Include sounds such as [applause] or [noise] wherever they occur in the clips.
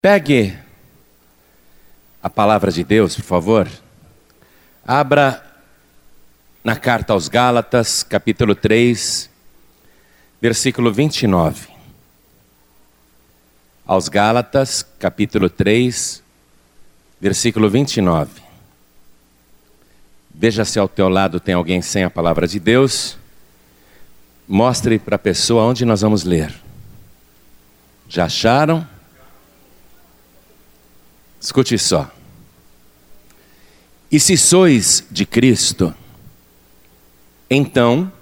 Pegue a palavra de Deus, por favor. Abra na carta aos Gálatas, capítulo 3, versículo 29. Aos Gálatas, capítulo 3, versículo 29. Veja se ao teu lado tem alguém sem a palavra de Deus. Mostre para a pessoa onde nós vamos ler. Já acharam? Escute só. E se sois de Cristo, então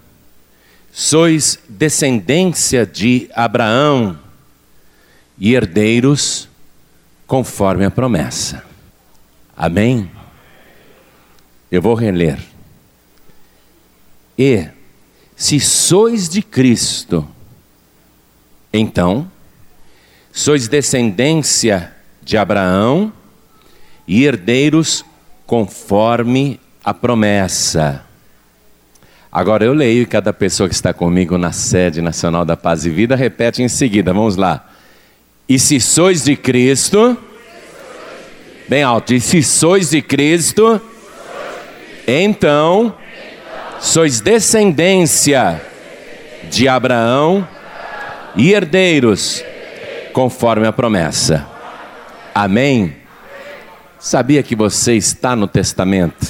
sois descendência de Abraão e herdeiros conforme a promessa. Amém? Eu vou reler. E se sois de Cristo, então sois descendência de Abraão e herdeiros conforme a promessa. Agora eu leio e cada pessoa que está comigo na sede nacional da Paz e Vida repete em seguida. Vamos lá. E se sois de Cristo, bem alto, e se sois de Cristo, então sois descendência de Abraão e herdeiros conforme a promessa. Amém? Sabia que você está no testamento?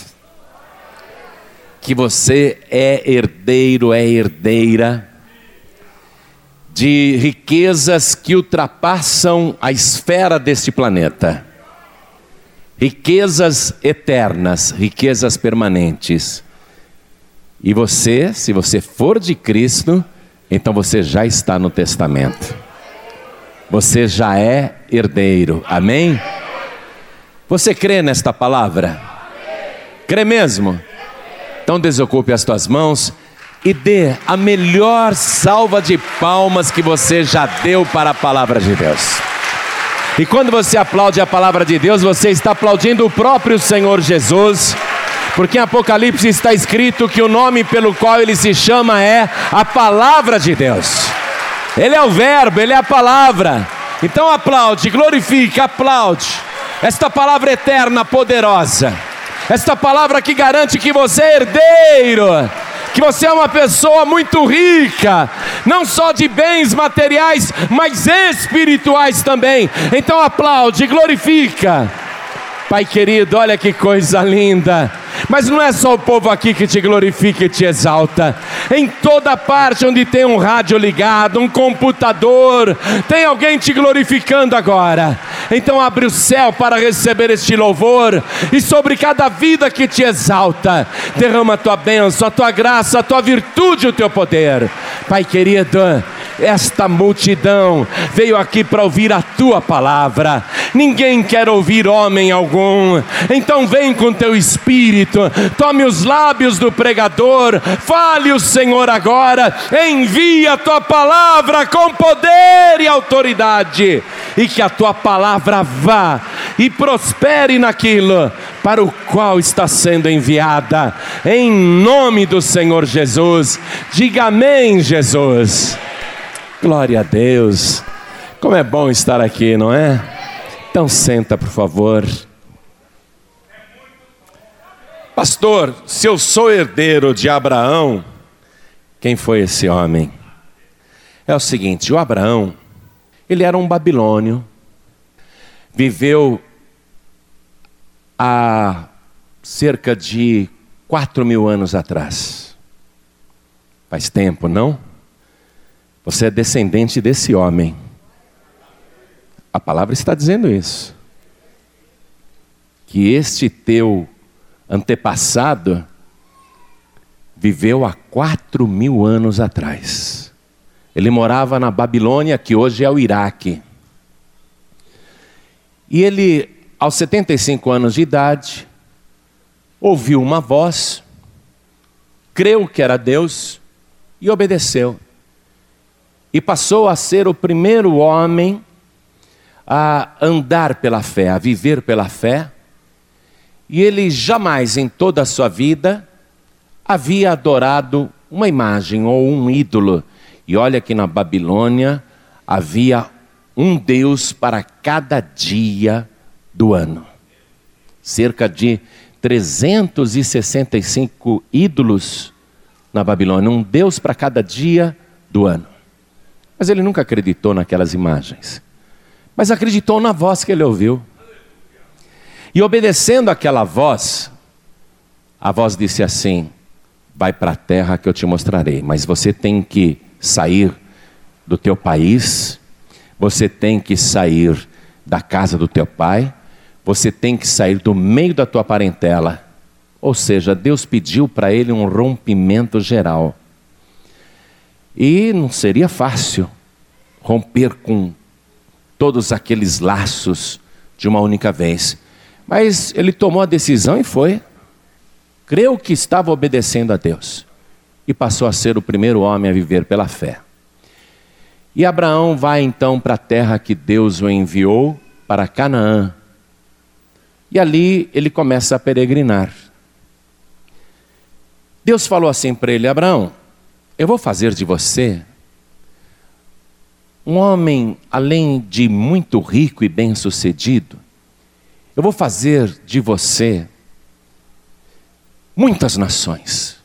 Que você é herdeiro, é herdeira de riquezas que ultrapassam a esfera deste planeta. Riquezas eternas, riquezas permanentes. E você, se você for de Cristo, então você já está no testamento. Você já é herdeiro. Amém? Você crê nesta palavra? Crê mesmo? Então desocupe as tuas mãos e dê a melhor salva de palmas que você já deu para a palavra de Deus. E quando você aplaude a palavra de Deus, você está aplaudindo o próprio Senhor Jesus. Porque em Apocalipse está escrito que o nome pelo qual ele se chama é a palavra de Deus. Ele é o Verbo, Ele é a palavra. Então aplaude, glorifique, aplaude. Esta palavra eterna, poderosa. Esta palavra que garante que você é herdeiro. Que você é uma pessoa muito rica, não só de bens materiais, mas espirituais também. Então aplaude, glorifica. Pai querido, olha que coisa linda. Mas não é só o povo aqui que te glorifica e te exalta. Em toda parte onde tem um rádio ligado, um computador, tem alguém te glorificando agora. Então abre o céu para receber este louvor e sobre cada vida que te exalta, derrama a tua bênção, a tua graça, a tua virtude, o teu poder. Pai querido, esta multidão veio aqui para ouvir a tua palavra. Ninguém quer ouvir homem algum. Então vem com teu espírito, tome os lábios do pregador, fale o Senhor agora, envia a tua palavra com poder e autoridade, e que a tua palavra vá e prospere naquilo para o qual está sendo enviada, em nome do Senhor Jesus. Diga amém, Jesus. Glória a Deus. Como é bom estar aqui, não é? Então senta, por favor. Pastor, se eu sou herdeiro de Abraão, quem foi esse homem? É o seguinte: o Abraão, ele era um babilônio, viveu há cerca de quatro mil anos atrás. Faz tempo, não? Você é descendente desse homem. A palavra está dizendo isso. Que este teu antepassado viveu há quatro mil anos atrás. Ele morava na Babilônia, que hoje é o Iraque. E ele, aos 75 anos de idade, ouviu uma voz, creu que era Deus e obedeceu e passou a ser o primeiro homem a andar pela fé, a viver pela fé. E ele jamais em toda a sua vida havia adorado uma imagem ou um ídolo. E olha que na Babilônia havia um Deus para cada dia do ano. Cerca de 365 ídolos na Babilônia, um Deus para cada dia do ano. Mas ele nunca acreditou naquelas imagens, mas acreditou na voz que ele ouviu. E obedecendo aquela voz, a voz disse assim: Vai para a terra que eu te mostrarei, mas você tem que sair do teu país, você tem que sair da casa do teu pai, você tem que sair do meio da tua parentela. Ou seja, Deus pediu para ele um rompimento geral. E não seria fácil romper com todos aqueles laços de uma única vez. Mas ele tomou a decisão e foi. Creu que estava obedecendo a Deus. E passou a ser o primeiro homem a viver pela fé. E Abraão vai então para a terra que Deus o enviou, para Canaã. E ali ele começa a peregrinar. Deus falou assim para ele: Abraão, eu vou fazer de você um homem, além de muito rico e bem-sucedido, eu vou fazer de você muitas nações.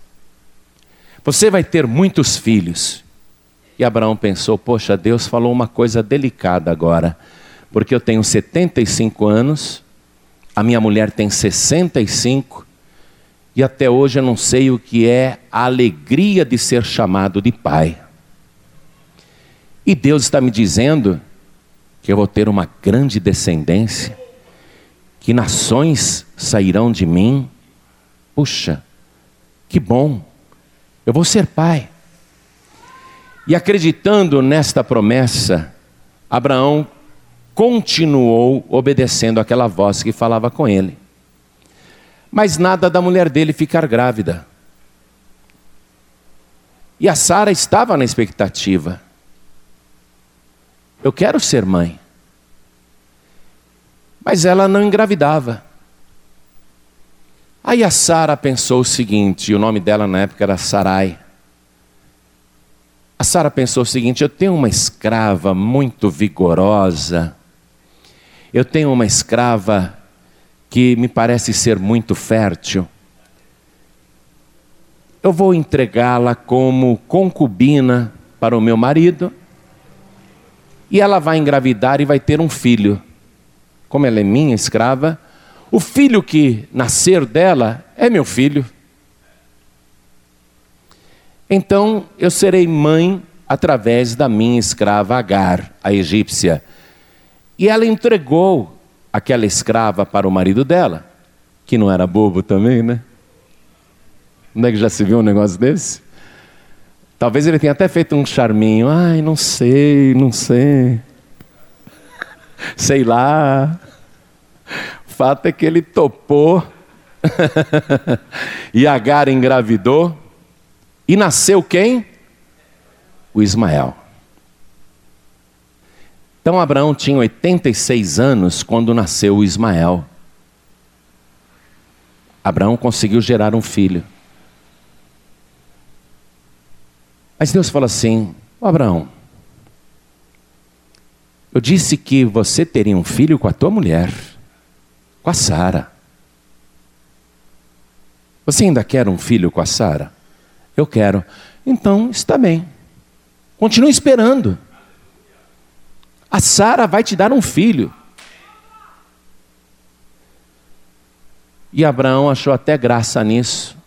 Você vai ter muitos filhos. E Abraão pensou: Poxa, Deus falou uma coisa delicada agora, porque eu tenho 75 anos, a minha mulher tem 65, e até hoje eu não sei o que é a alegria de ser chamado de pai. E Deus está me dizendo que eu vou ter uma grande descendência, que nações sairão de mim. Puxa, que bom, eu vou ser pai. E acreditando nesta promessa, Abraão continuou obedecendo aquela voz que falava com ele. Mas nada da mulher dele ficar grávida. E a Sara estava na expectativa. Eu quero ser mãe. Mas ela não engravidava. Aí a Sara pensou o seguinte, e o nome dela na época era Sarai. A Sara pensou o seguinte: eu tenho uma escrava muito vigorosa, eu tenho uma escrava que me parece ser muito fértil. Eu vou entregá-la como concubina para o meu marido e ela vai engravidar e vai ter um filho. Como ela é minha escrava, o filho que nascer dela é meu filho. Então eu serei mãe através da minha escrava Agar, a egípcia. E ela entregou aquela escrava para o marido dela, que não era bobo também, né? Onde é que já se viu um negócio desse? Talvez ele tenha até feito um charminho. Ai, não sei, não sei. [laughs] Sei lá. Fato é que ele topou. [laughs] e Agar engravidou. E nasceu quem? O Ismael. Então Abraão tinha 86 anos quando nasceu o Ismael. Abraão conseguiu gerar um filho. Mas Deus fala assim: oh, Abraão, eu disse que você teria um filho com a tua mulher, com a Sara. Você ainda quer um filho com a Sara? Eu quero. Então está bem. Continue esperando. A Sara vai te dar um filho. E Abraão achou até graça nisso.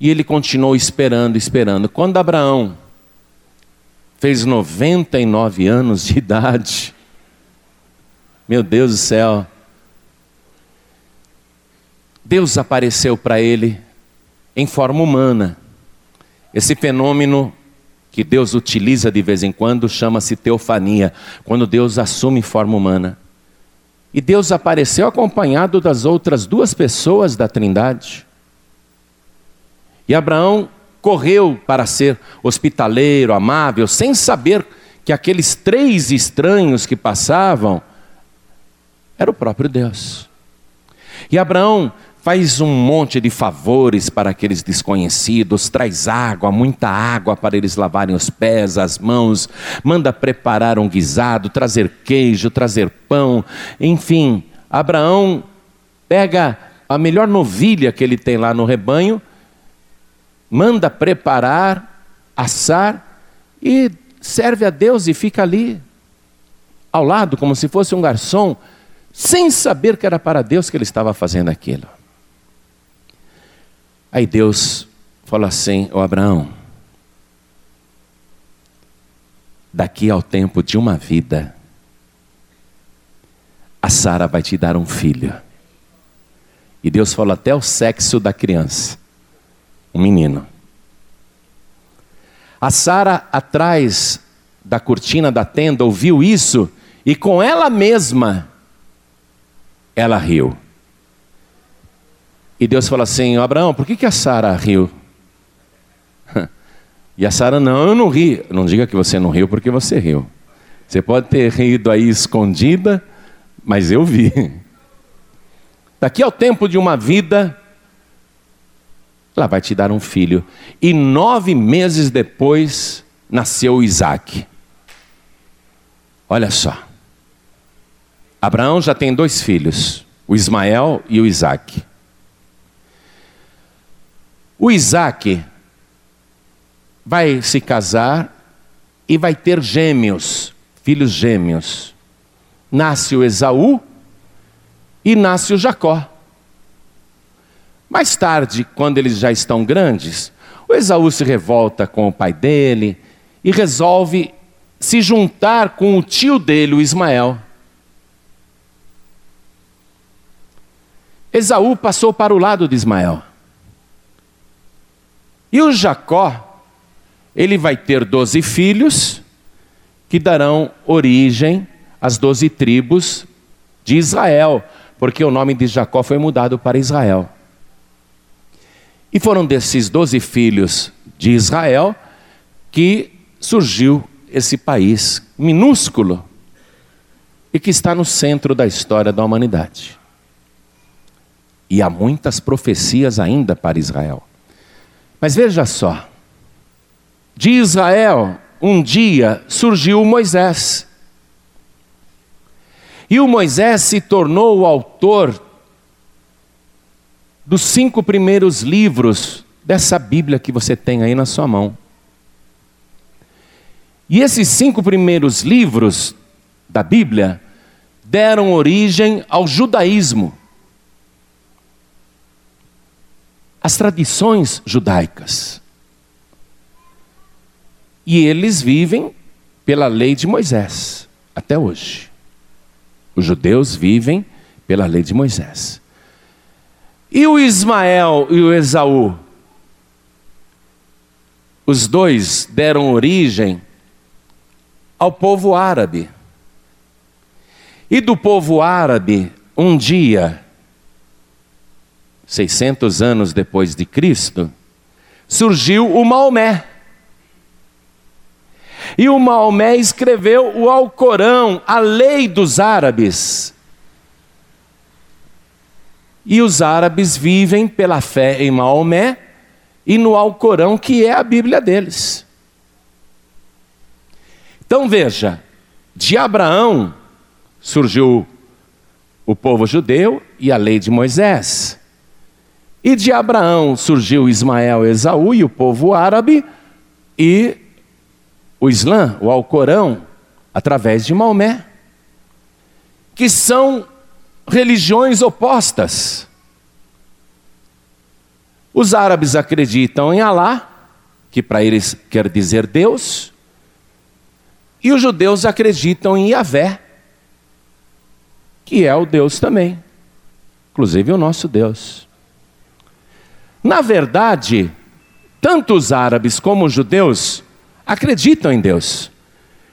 E ele continuou esperando, esperando. Quando Abraão fez 99 anos de idade, meu Deus do céu, Deus apareceu para ele em forma humana. Esse fenômeno que Deus utiliza de vez em quando chama-se teofania, quando Deus assume forma humana. E Deus apareceu acompanhado das outras duas pessoas da Trindade. E Abraão correu para ser hospitaleiro, amável, sem saber que aqueles três estranhos que passavam era o próprio Deus. E Abraão faz um monte de favores para aqueles desconhecidos, traz água, muita água para eles lavarem os pés, as mãos, manda preparar um guisado, trazer queijo, trazer pão, enfim. Abraão pega a melhor novilha que ele tem lá no rebanho, manda preparar, assar e serve a Deus e fica ali, ao lado, como se fosse um garçom, sem saber que era para Deus que ele estava fazendo aquilo. Aí Deus fala assim: Ô Abraão, daqui ao tempo de uma vida, a Sara vai te dar um filho. E Deus falou até o sexo da criança, um menino. A Sara, atrás da cortina da tenda, ouviu isso e com ela mesma, ela riu. E Deus falou assim: Abraão, por que, que a Sara riu? [laughs] E a Sara, não, eu não ri. Não diga que você não riu porque você riu. Você pode ter rido aí escondida, mas eu vi. [laughs] Daqui ao tempo de uma vida, ela vai te dar um filho. E nove meses depois, nasceu Isaac. Olha só. Abraão já tem dois filhos, o Ismael e o Isaac. O Isaac vai se casar e vai ter gêmeos, filhos gêmeos. Nasce o Esaú e nasce o Jacó. Mais tarde, quando eles já estão grandes, o Esaú se revolta com o pai dele e resolve se juntar com o tio dele, o Ismael. Esaú passou para o lado de Ismael. E o Jacó, ele vai ter doze filhos que darão origem às doze tribos de Israel, porque o nome de Jacó foi mudado para Israel. E foram desses doze filhos de Israel que surgiu esse país minúsculo e que está no centro da história da humanidade. E há muitas profecias ainda para Israel. Mas veja só, de Israel, um dia surgiu Moisés. E o Moisés se tornou o autor dos cinco primeiros livros dessa Bíblia que você tem aí na sua mão. E esses cinco primeiros livros da Bíblia deram origem ao judaísmo. as tradições judaicas. E eles vivem pela lei de Moisés, até hoje. Os judeus vivem pela lei de Moisés. E o Ismael e o Esaú? Os dois deram origem ao povo árabe. E do povo árabe, um dia, 600 anos depois de Cristo, surgiu o Maomé. E o Maomé escreveu o Alcorão, a lei dos árabes. E os árabes vivem pela fé em Maomé e no Alcorão, que é a Bíblia deles. Então veja, de Abraão surgiu o povo judeu e a lei de Moisés. E de Abraão surgiu Ismael, Esaú e o povo árabe, e o Islã, o Alcorão, através de Maomé, que são religiões opostas. Os árabes acreditam em Alá, que para eles quer dizer Deus, e os judeus acreditam em Yahvé, que é o Deus também, inclusive o nosso Deus. Na verdade, tanto os árabes como os judeus acreditam em Deus,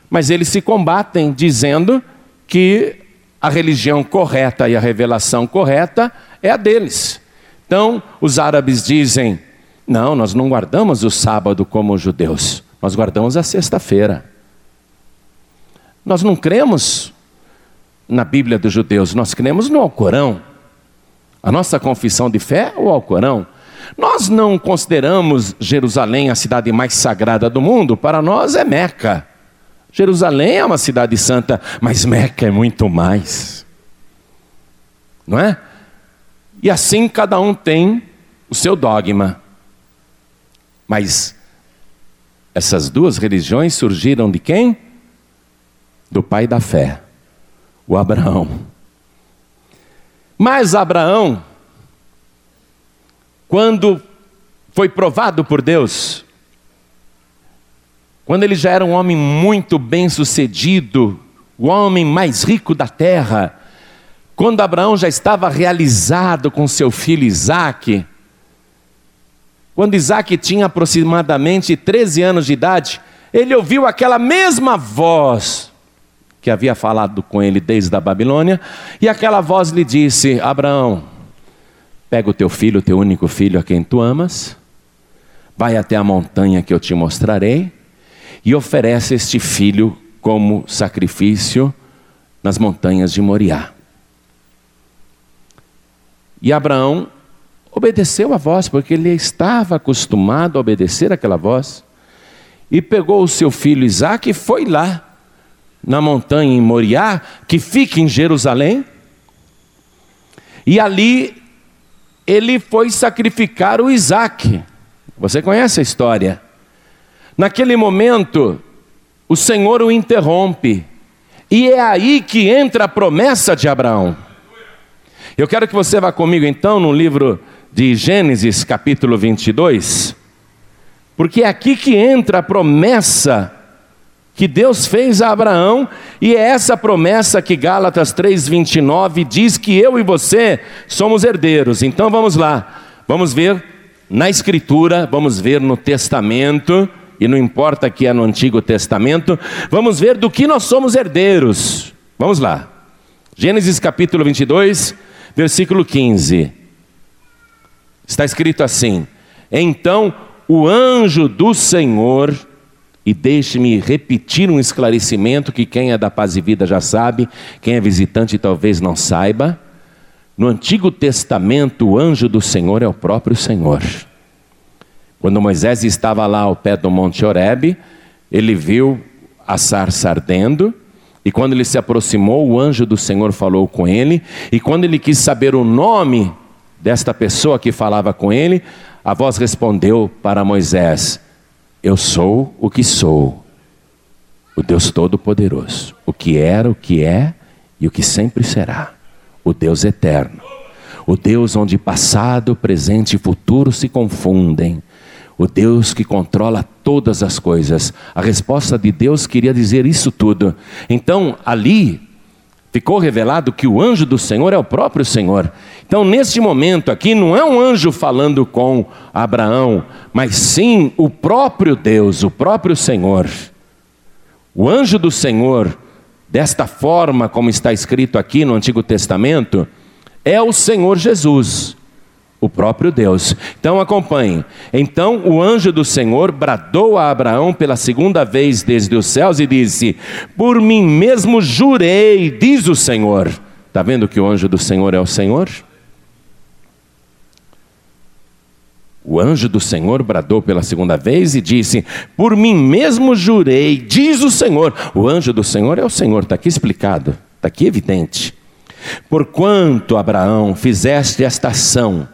mas eles se combatem dizendo que a religião correta e a revelação correta é a deles. Então, os árabes dizem: não, nós não guardamos o sábado como os judeus, nós guardamos a sexta-feira. Nós não cremos na Bíblia dos judeus, nós cremos no Alcorão. A nossa confissão de fé ou ao Corão? Nós não consideramos Jerusalém a cidade mais sagrada do mundo, para nós é Meca. Jerusalém é uma cidade santa, mas Meca é muito mais. Não é? E assim cada um tem o seu dogma. Mas essas duas religiões surgiram de quem? Do pai da fé, o Abraão. Mas Abraão, quando foi provado por Deus, quando ele já era um homem muito bem sucedido, o homem mais rico da terra, quando Abraão já estava realizado com seu filho Isaque, quando Isaac tinha aproximadamente 13 anos de idade, ele ouviu aquela mesma voz que havia falado com ele desde a Babilônia, e aquela voz lhe disse: Abraão, pega o teu filho, o teu único filho a quem tu amas, vai até a montanha que eu te mostrarei, e oferece este filho como sacrifício nas montanhas de Moriá. E Abraão obedeceu a voz, porque ele estava acostumado a obedecer aquela voz. E pegou o seu filho Isaac e foi lá, na montanha em Moriá, que fica em Jerusalém. E ali ele foi sacrificar o Isaac. Você conhece a história? Naquele momento, o Senhor o interrompe. E é aí que entra a promessa de Abraão. Eu quero que você vá comigo então no livro de Gênesis, capítulo 22, porque é aqui que entra a promessa que Deus fez a Abraão, e é essa promessa que Gálatas 3:29 diz que eu e você somos herdeiros. Então vamos lá. Vamos ver na escritura, vamos ver no testamento, e não importa que é no Antigo Testamento, vamos ver do que nós somos herdeiros. Vamos lá. Gênesis capítulo 22, versículo 15. Está escrito assim: Então o anjo do Senhor, e deixe-me repetir um esclarecimento que quem é da paz e vida já sabe, quem é visitante talvez não saiba. No Antigo Testamento, o anjo do Senhor é o próprio Senhor. Quando Moisés estava lá ao pé do Monte Horebe, ele viu a sarça ardendo, e quando ele se aproximou, o anjo do Senhor falou com ele, e quando ele quis saber o nome desta pessoa que falava com ele, a voz respondeu para Moisés: Eu sou o que sou, o Deus Todo-Poderoso, o que era, o que é e o que sempre será, o Deus eterno, o Deus onde passado, presente e futuro se confundem, o Deus que controla todas as coisas. A resposta de Deus queria dizer isso tudo. Então, ali ficou revelado que o anjo do Senhor é o próprio Senhor. Então, neste momento aqui, não é um anjo falando com Abraão, mas sim o próprio Deus, o próprio Senhor. O anjo do Senhor, desta forma como está escrito aqui no Antigo Testamento, é o Senhor Jesus o próprio Deus. Então acompanhe. Então o anjo do Senhor bradou a Abraão pela segunda vez desde os céus e disse: Por mim mesmo jurei, diz o Senhor. Está vendo que o anjo do Senhor é o Senhor? O anjo do Senhor bradou pela segunda vez e disse: Por mim mesmo jurei, diz o Senhor. O anjo do Senhor é o Senhor, está aqui explicado, está aqui evidente. Porquanto, Abraão, fizeste esta ação,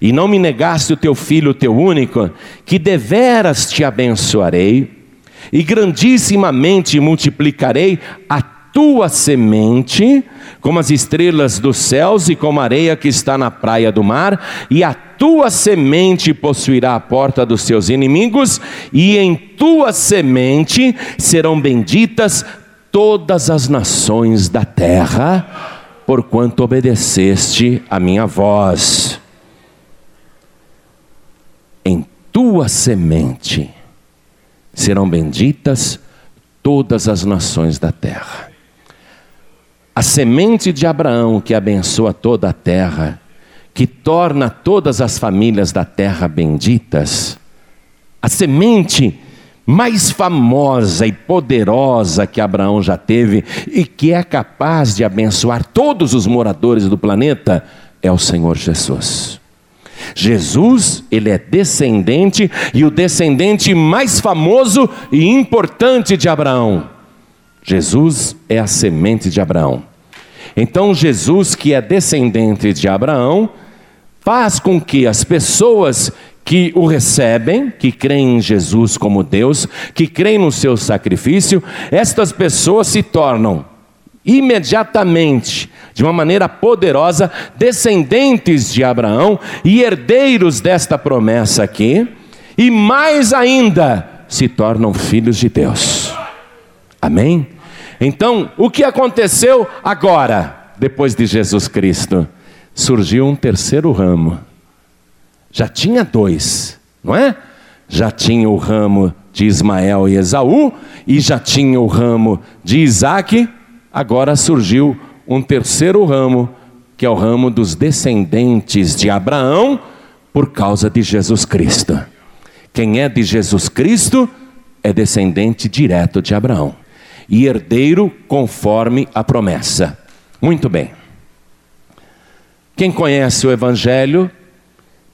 e não me negaste o teu filho, o teu único, que deveras te abençoarei, e grandissimamente multiplicarei a tua semente, como as estrelas dos céus e como a areia que está na praia do mar, e a tua semente possuirá a porta dos seus inimigos, e em tua semente serão benditas todas as nações da terra, porquanto obedeceste a minha voz tua semente serão benditas todas as nações da terra. A semente de Abraão que abençoa toda a terra, que torna todas as famílias da terra benditas, a semente mais famosa e poderosa que Abraão já teve e que é capaz de abençoar todos os moradores do planeta, é o Senhor Jesus. Jesus, ele é descendente e o descendente mais famoso e importante de Abraão. Jesus é a semente de Abraão. Então, Jesus, que é descendente de Abraão, faz com que as pessoas que o recebem, que creem em Jesus como Deus, que creem no seu sacrifício, estas pessoas se tornam imediatamente, de uma maneira poderosa, descendentes de Abraão e herdeiros desta promessa aqui, e mais ainda, se tornam filhos de Deus. Amém? Então, o que aconteceu agora, depois de Jesus Cristo? Surgiu um terceiro ramo. Já tinha dois, não é? Já tinha o ramo de Ismael e Esaú, e já tinha o ramo de Isaac agora surgiu um terceiro ramo, que é o ramo dos descendentes de Abraão, por causa de Jesus Cristo. Quem é de Jesus Cristo é descendente direto de Abraão e herdeiro conforme a promessa. Muito bem. Quem conhece o Evangelho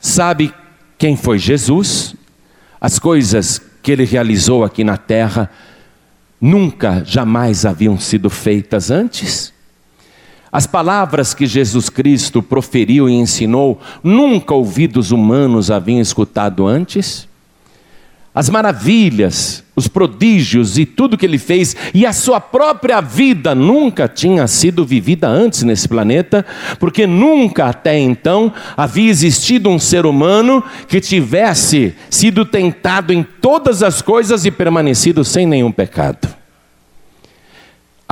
sabe quem foi Jesus, as coisas que ele realizou aqui na terra nunca, jamais haviam sido feitas antes. As palavras que Jesus Cristo proferiu e ensinou, nunca ouvidos humanos haviam escutado antes as maravilhas, os prodígios e tudo que ele fez, e a sua própria vida nunca tinha sido vivida antes nesse planeta, porque nunca até então havia existido um ser humano que tivesse sido tentado em todas as coisas e permanecido sem nenhum pecado.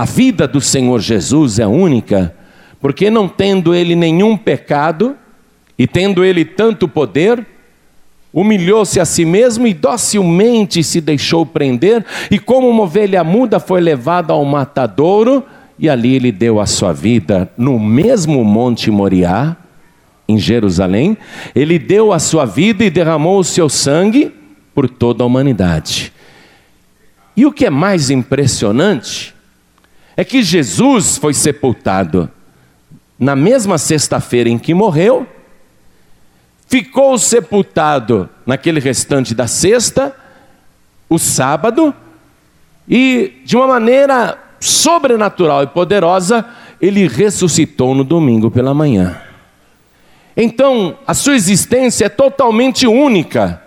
A vida do Senhor Jesus é única, porque não tendo ele nenhum pecado, e tendo ele tanto poder, Humilhou-se a si mesmo e docilmente se deixou prender, e como uma ovelha muda foi levado ao matadouro, e ali ele deu a sua vida no mesmo Monte Moriá, em Jerusalém. Ele deu a sua vida e derramou o seu sangue por toda a humanidade. E o que é mais impressionante é que Jesus foi sepultado na mesma sexta-feira em que morreu ficou sepultado naquele restante da sexta, o sábado, e de uma maneira sobrenatural e poderosa, ele ressuscitou no domingo pela manhã. Então, a sua existência é totalmente única,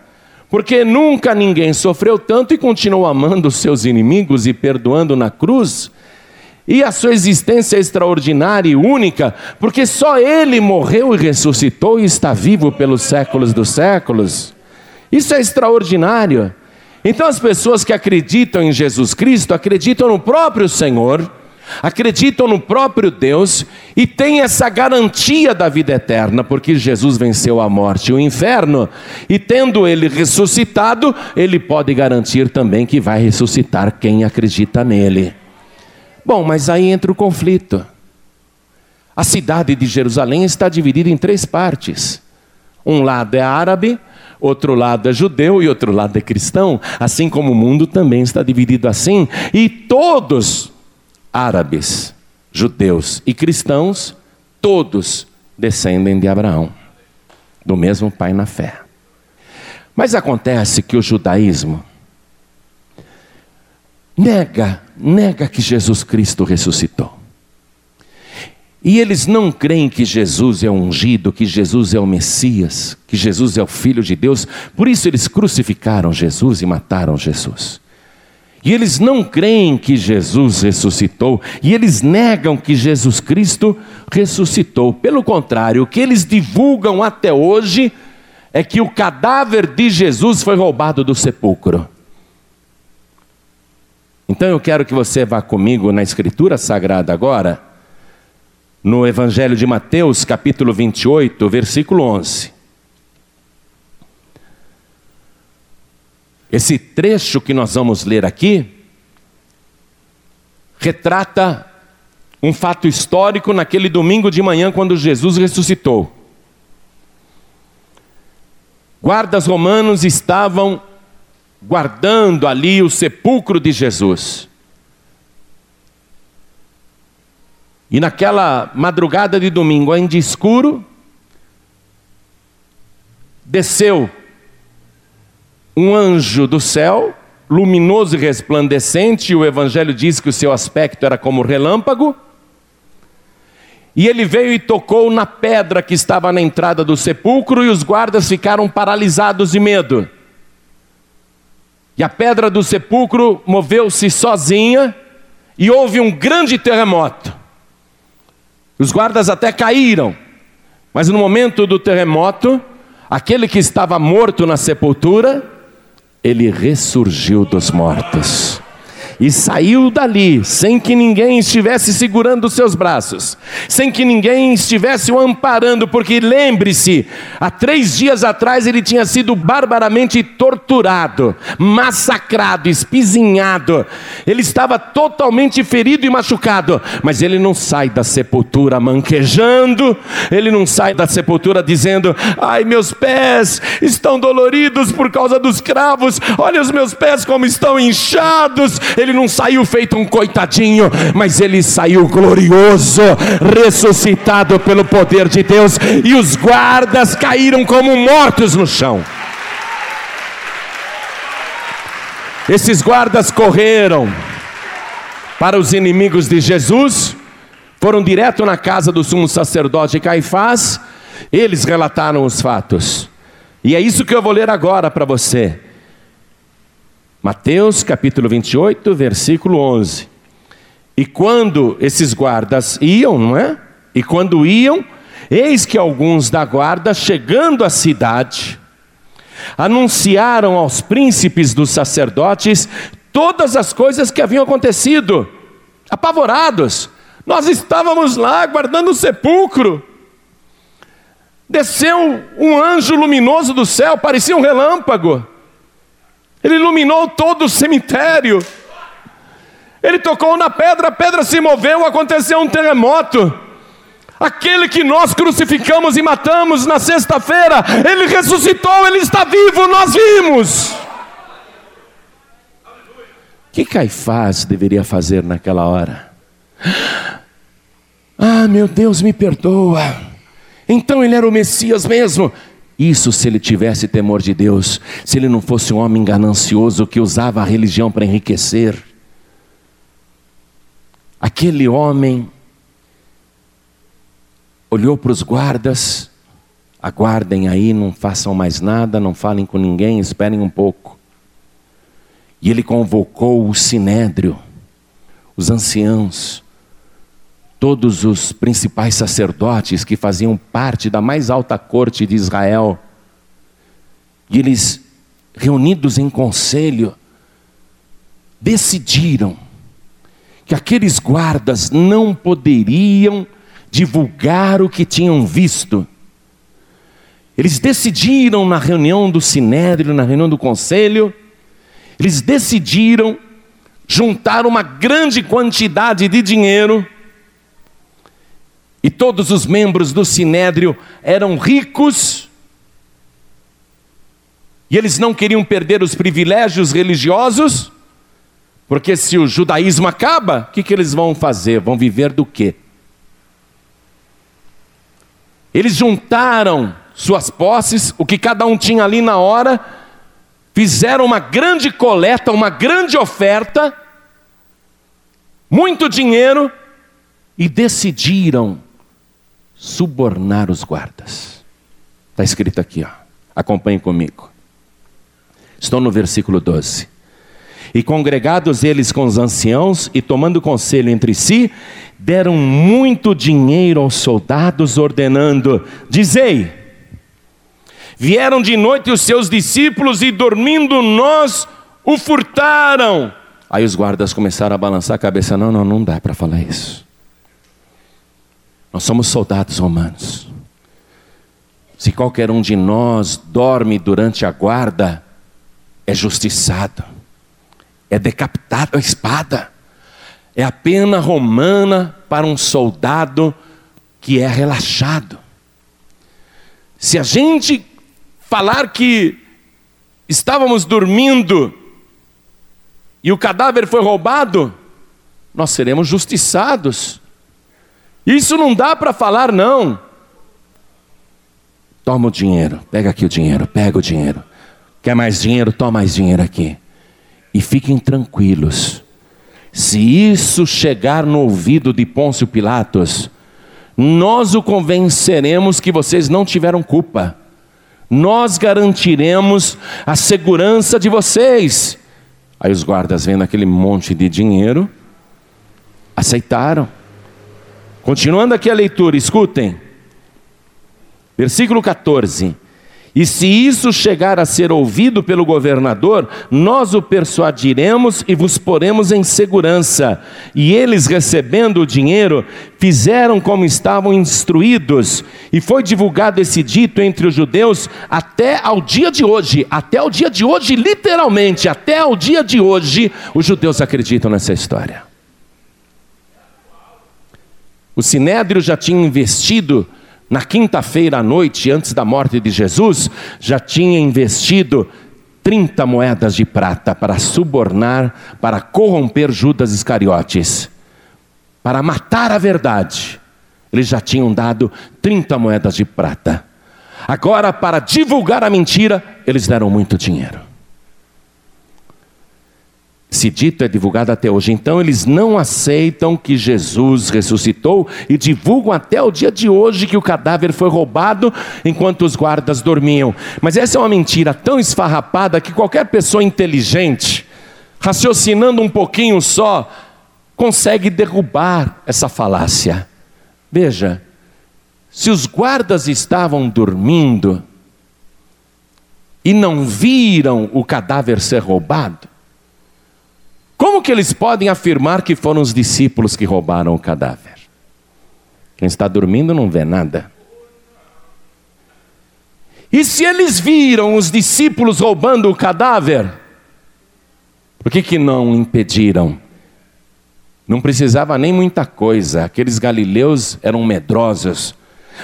porque nunca ninguém sofreu tanto e continuou amando os seus inimigos e perdoando na cruz e a sua existência é extraordinária e única, porque só Ele morreu e ressuscitou e está vivo pelos séculos dos séculos. Isso é extraordinário. Então, as pessoas que acreditam em Jesus Cristo acreditam no próprio Senhor, acreditam no próprio Deus e têm essa garantia da vida eterna, porque Jesus venceu a morte e o inferno, e tendo Ele ressuscitado, Ele pode garantir também que vai ressuscitar quem acredita nele. Bom, mas aí entra o conflito. A cidade de Jerusalém está dividida em três partes. Um lado é árabe, outro lado é judeu e outro lado é cristão, assim como o mundo também está dividido assim. E todos, árabes, judeus e cristãos, todos descendem de Abraão, do mesmo pai na fé. Mas acontece que o judaísmo nega, nega que Jesus Cristo ressuscitou. E eles não creem que Jesus é ungido, que Jesus é o Messias, que Jesus é o Filho de Deus, por isso eles crucificaram Jesus e mataram Jesus. E eles não creem que Jesus ressuscitou, e eles negam que Jesus Cristo ressuscitou. Pelo contrário, o que eles divulgam até hoje é que o cadáver de Jesus foi roubado do sepulcro. Então eu quero que você vá comigo na Escritura Sagrada agora, no Evangelho de Mateus, capítulo 28, versículo 11. Esse trecho que nós vamos ler aqui retrata um fato histórico naquele domingo de manhã quando Jesus ressuscitou. Guardas romanos estavam guardando ali o sepulcro de Jesus. E naquela madrugada de domingo, ainda escuro, desceu um anjo do céu, luminoso e resplandecente, e o Evangelho diz que o seu aspecto era como relâmpago. E ele veio e tocou na pedra que estava na entrada do sepulcro, e os guardas ficaram paralisados de medo. E a pedra do sepulcro moveu-se sozinha, e houve um grande terremoto. Os guardas até caíram, mas no momento do terremoto, aquele que estava morto na sepultura, ele ressurgiu dos mortos e saiu dali sem que ninguém estivesse segurando os seus braços, sem que ninguém estivesse o amparando, porque lembre-se, há três dias atrás ele tinha sido barbaramente torturado, massacrado, espizinhado, ele estava totalmente ferido e machucado, mas ele não sai da sepultura manquejando, ele não sai da sepultura dizendo: ai, meus pés estão doloridos por causa dos cravos, olha os meus pés como estão inchados ele não saiu feito um coitadinho, mas ele saiu glorioso, ressuscitado pelo poder de Deus, e os guardas caíram como mortos no chão. Esses guardas correram para os inimigos de Jesus, foram direto na casa do sumo sacerdote Caifás, eles relataram os fatos. E é isso que eu vou ler agora para você. Mateus capítulo 28, versículo 11. E quando esses guardas iam, não é? E quando iam, eis que alguns da guarda, chegando à cidade, anunciaram aos príncipes dos sacerdotes todas as coisas que haviam acontecido, apavorados. Nós estávamos lá guardando o sepulcro. Desceu um anjo luminoso do céu, parecia um relâmpago. Ele iluminou todo o cemitério. Ele tocou na pedra, a pedra se moveu, aconteceu um terremoto. Aquele que nós crucificamos e matamos na sexta-feira, ele ressuscitou, ele está vivo, nós vimos. O que Caifás deveria fazer naquela hora? Ah, meu Deus, me perdoa. Então ele era o Messias mesmo. Isso se ele tivesse temor de Deus, se ele não fosse um homem ganancioso que usava a religião para enriquecer. Aquele homem olhou para os guardas, aguardem aí, não façam mais nada, não falem com ninguém, esperem um pouco. E ele convocou o sinédrio, os anciãos, todos os principais sacerdotes que faziam parte da mais alta corte de Israel. E eles, reunidos em conselho, decidiram que aqueles guardas não poderiam divulgar o que tinham visto. Eles decidiram na reunião do sinédrio, na reunião do conselho, eles decidiram juntar uma grande quantidade de dinheiro e todos os membros do sinédrio eram ricos, e eles não queriam perder os privilégios religiosos, porque se o judaísmo acaba, o que, que eles vão fazer? Vão viver do quê? Eles juntaram suas posses, o que cada um tinha ali na hora, fizeram uma grande coleta, uma grande oferta, muito dinheiro, e decidiram subornar os guardas. Está escrito aqui, ó. acompanhe comigo. Estou no versículo 12. E congregados eles com os anciãos e tomando conselho entre si, deram muito dinheiro aos soldados, ordenando: Dizei, vieram de noite os seus discípulos e dormindo nós o furtaram. Aí os guardas começaram a balançar a cabeça: Não, não, não dá para falar isso. Nós somos soldados romanos. Se qualquer um de nós dorme durante a guarda, é justiçado, é decapitado a espada. É a pena romana para um soldado que é relaxado. Se a gente falar que estávamos dormindo e o cadáver foi roubado, nós seremos justiçados. Isso não dá para falar, não. Toma o dinheiro, pega aqui o dinheiro, pega o dinheiro. Quer mais dinheiro? Toma mais dinheiro aqui. E fiquem tranquilos. Se isso chegar no ouvido de Pôncio Pilatos, nós o convenceremos que vocês não tiveram culpa. Nós garantiremos a segurança de vocês. Aí os guardas vendo aquele monte de dinheiro, aceitaram. Continuando aqui a leitura, escutem. Versículo 14. E se isso chegar a ser ouvido pelo governador, nós o persuadiremos e vos poremos em segurança. E eles, recebendo o dinheiro, fizeram como estavam instruídos, e foi divulgado esse dito entre os judeus até ao dia de hoje. Até o dia de hoje, literalmente, até ao dia de hoje, os judeus acreditam nessa história. O sinédrio já tinha investido na quinta-feira à noite, antes da morte de Jesus, já tinha investido 30 moedas de prata para subornar, para corromper Judas Iscariotes, para matar a verdade. Eles já tinham dado 30 moedas de prata. Agora, para divulgar a mentira, eles deram muito dinheiro. Esse dito é divulgado até hoje. Então eles não aceitam que Jesus ressuscitou e divulgam até o dia de hoje que o cadáver foi roubado enquanto os guardas dormiam. Mas essa é uma mentira tão esfarrapada que qualquer pessoa inteligente, raciocinando um pouquinho só, consegue derrubar essa falácia. Veja, se os guardas estavam dormindo e não viram o cadáver ser roubado, como que eles podem afirmar que foram os discípulos que roubaram o cadáver? Quem está dormindo não vê nada. E se eles viram os discípulos roubando o cadáver, por que, que não impediram? Não precisava nem muita coisa, aqueles galileus eram medrosos.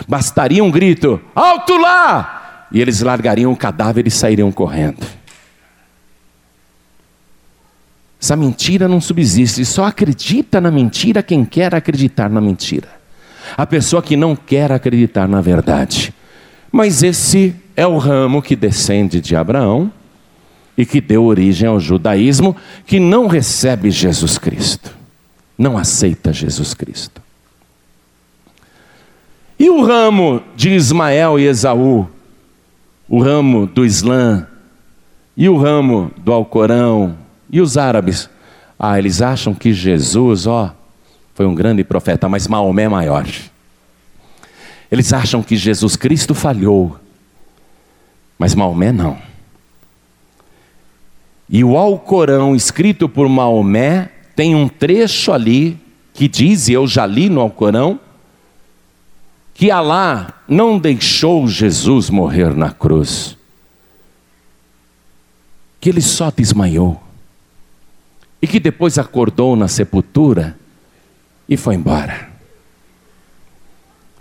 Bastaria um grito: alto lá! E eles largariam o cadáver e sairiam correndo. Essa mentira não subsiste, só acredita na mentira quem quer acreditar na mentira. A pessoa que não quer acreditar na verdade. Mas esse é o ramo que descende de Abraão e que deu origem ao judaísmo, que não recebe Jesus Cristo, não aceita Jesus Cristo. E o ramo de Ismael e Esaú, o ramo do Islã, e o ramo do Alcorão, e os árabes? Ah, eles acham que Jesus, ó, foi um grande profeta, mas Maomé é maior. Eles acham que Jesus Cristo falhou, mas Maomé não. E o Alcorão, escrito por Maomé, tem um trecho ali que diz, e eu já li no Alcorão, que Alá não deixou Jesus morrer na cruz, que ele só desmaiou e que depois acordou na sepultura e foi embora.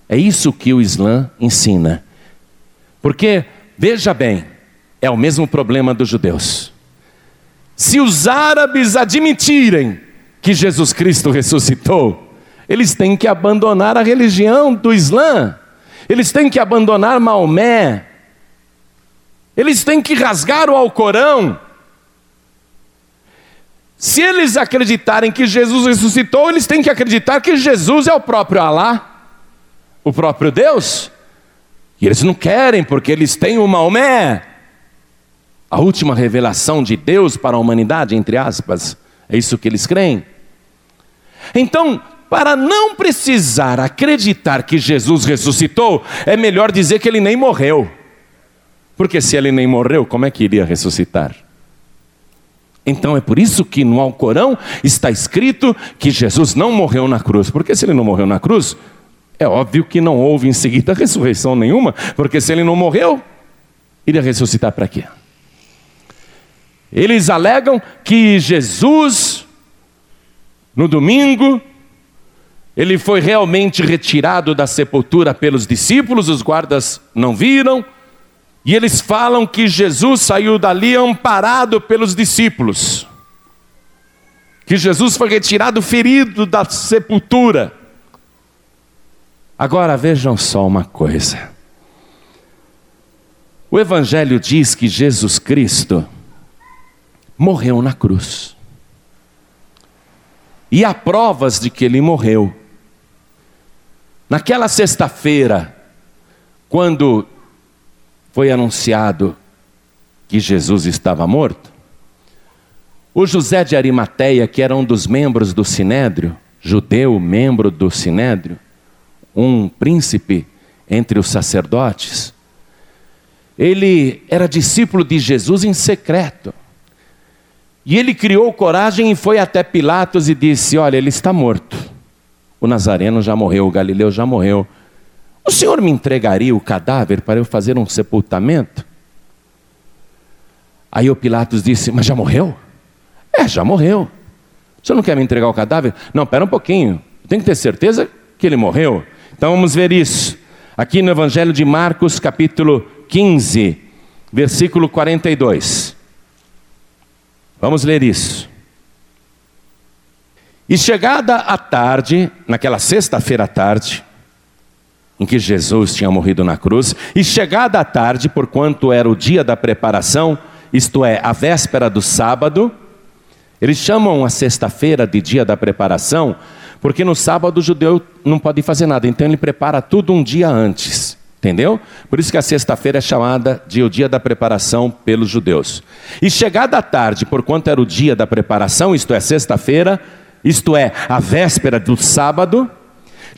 É isso que o Islã ensina. Porque, veja bem, é o mesmo problema dos judeus. Se os árabes admitirem que Jesus Cristo ressuscitou, eles têm que abandonar a religião do Islã, eles têm que abandonar Maomé, eles têm que rasgar o Alcorão, se eles acreditarem que Jesus ressuscitou, eles têm que acreditar que Jesus é o próprio Alá, o próprio Deus. E eles não querem, porque eles têm o Maomé, a última revelação de Deus para a humanidade, entre aspas. É isso que eles creem. Então, para não precisar acreditar que Jesus ressuscitou, é melhor dizer que ele nem morreu. Porque se ele nem morreu, como é que iria ressuscitar? Então é por isso que no Alcorão está escrito que Jesus não morreu na cruz. Porque se ele não morreu na cruz, é óbvio que não houve em seguida ressurreição nenhuma. Porque se ele não morreu, iria ressuscitar para quê? Eles alegam que Jesus, no domingo, ele foi realmente retirado da sepultura pelos discípulos, os guardas não viram. E eles falam que Jesus saiu dali amparado pelos discípulos. Que Jesus foi retirado ferido da sepultura. Agora vejam só uma coisa. O Evangelho diz que Jesus Cristo morreu na cruz. E há provas de que ele morreu. Naquela sexta-feira, quando foi anunciado que Jesus estava morto, o José de Arimateia, que era um dos membros do Sinédrio, judeu, membro do Sinédrio, um príncipe entre os sacerdotes, ele era discípulo de Jesus em secreto. E ele criou coragem e foi até Pilatos e disse: Olha, ele está morto. O Nazareno já morreu, o Galileu já morreu. O senhor me entregaria o cadáver para eu fazer um sepultamento? Aí o Pilatos disse: Mas já morreu? É, já morreu. O senhor não quer me entregar o cadáver? Não, espera um pouquinho. Tem que ter certeza que ele morreu. Então vamos ver isso. Aqui no Evangelho de Marcos, capítulo 15, versículo 42. Vamos ler isso. E chegada a tarde, naquela sexta-feira à tarde, em que Jesus tinha morrido na cruz, e chegada a tarde, porquanto era o dia da preparação, isto é, a véspera do sábado, eles chamam a sexta-feira de dia da preparação, porque no sábado o judeu não pode fazer nada, então ele prepara tudo um dia antes. Entendeu? Por isso que a sexta-feira é chamada de o dia da preparação pelos judeus. E chegada a tarde, porquanto era o dia da preparação, isto é, sexta-feira, isto é, a véspera do sábado,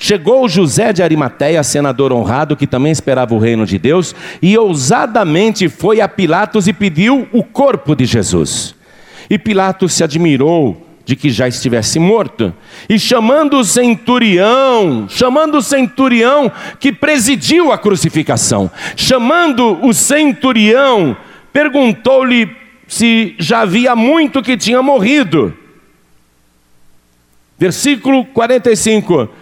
chegou José de Arimateia, senador honrado, que também esperava o reino de Deus, e ousadamente foi a Pilatos e pediu o corpo de Jesus. E Pilatos se admirou de que já estivesse morto. E chamando o centurião, chamando o centurião que presidiu a crucificação, chamando o centurião, perguntou-lhe se já havia muito que tinha morrido. Versículo 45.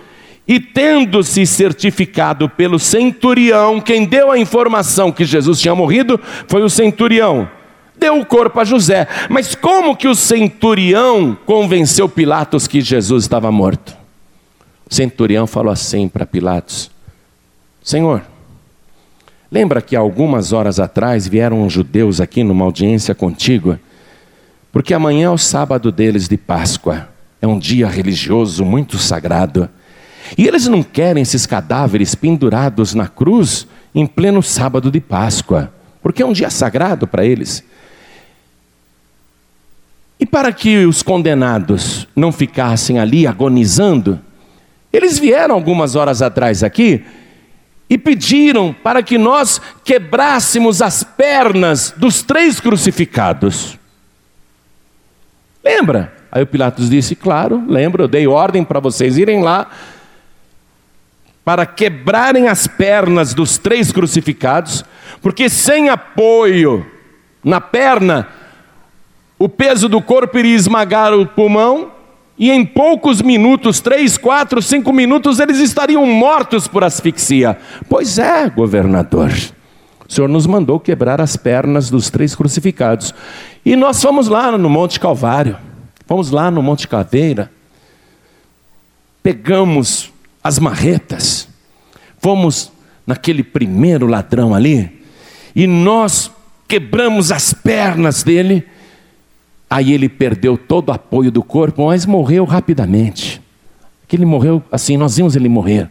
E tendo-se certificado pelo centurião, quem deu a informação que Jesus tinha morrido foi o centurião deu o corpo a José. Mas como que o centurião convenceu Pilatos que Jesus estava morto? O centurião falou assim para Pilatos: Senhor, lembra que algumas horas atrás vieram judeus aqui numa audiência contigo? Porque amanhã é o sábado deles de Páscoa, é um dia religioso muito sagrado. E eles não querem esses cadáveres pendurados na cruz em pleno sábado de Páscoa, porque é um dia sagrado para eles. E para que os condenados não ficassem ali agonizando, eles vieram algumas horas atrás aqui e pediram para que nós quebrássemos as pernas dos três crucificados. Lembra? Aí o Pilatos disse: Claro, lembro, eu dei ordem para vocês irem lá para quebrarem as pernas dos três crucificados, porque sem apoio na perna o peso do corpo iria esmagar o pulmão, e em poucos minutos, três, quatro, cinco minutos, eles estariam mortos por asfixia. Pois é, governador. O Senhor nos mandou quebrar as pernas dos três crucificados. E nós fomos lá no Monte Calvário, fomos lá no Monte Caveira, pegamos as marretas, fomos naquele primeiro ladrão ali, e nós quebramos as pernas dele Aí ele perdeu todo o apoio do corpo, mas morreu rapidamente. Que ele morreu assim, nós vimos ele morrer.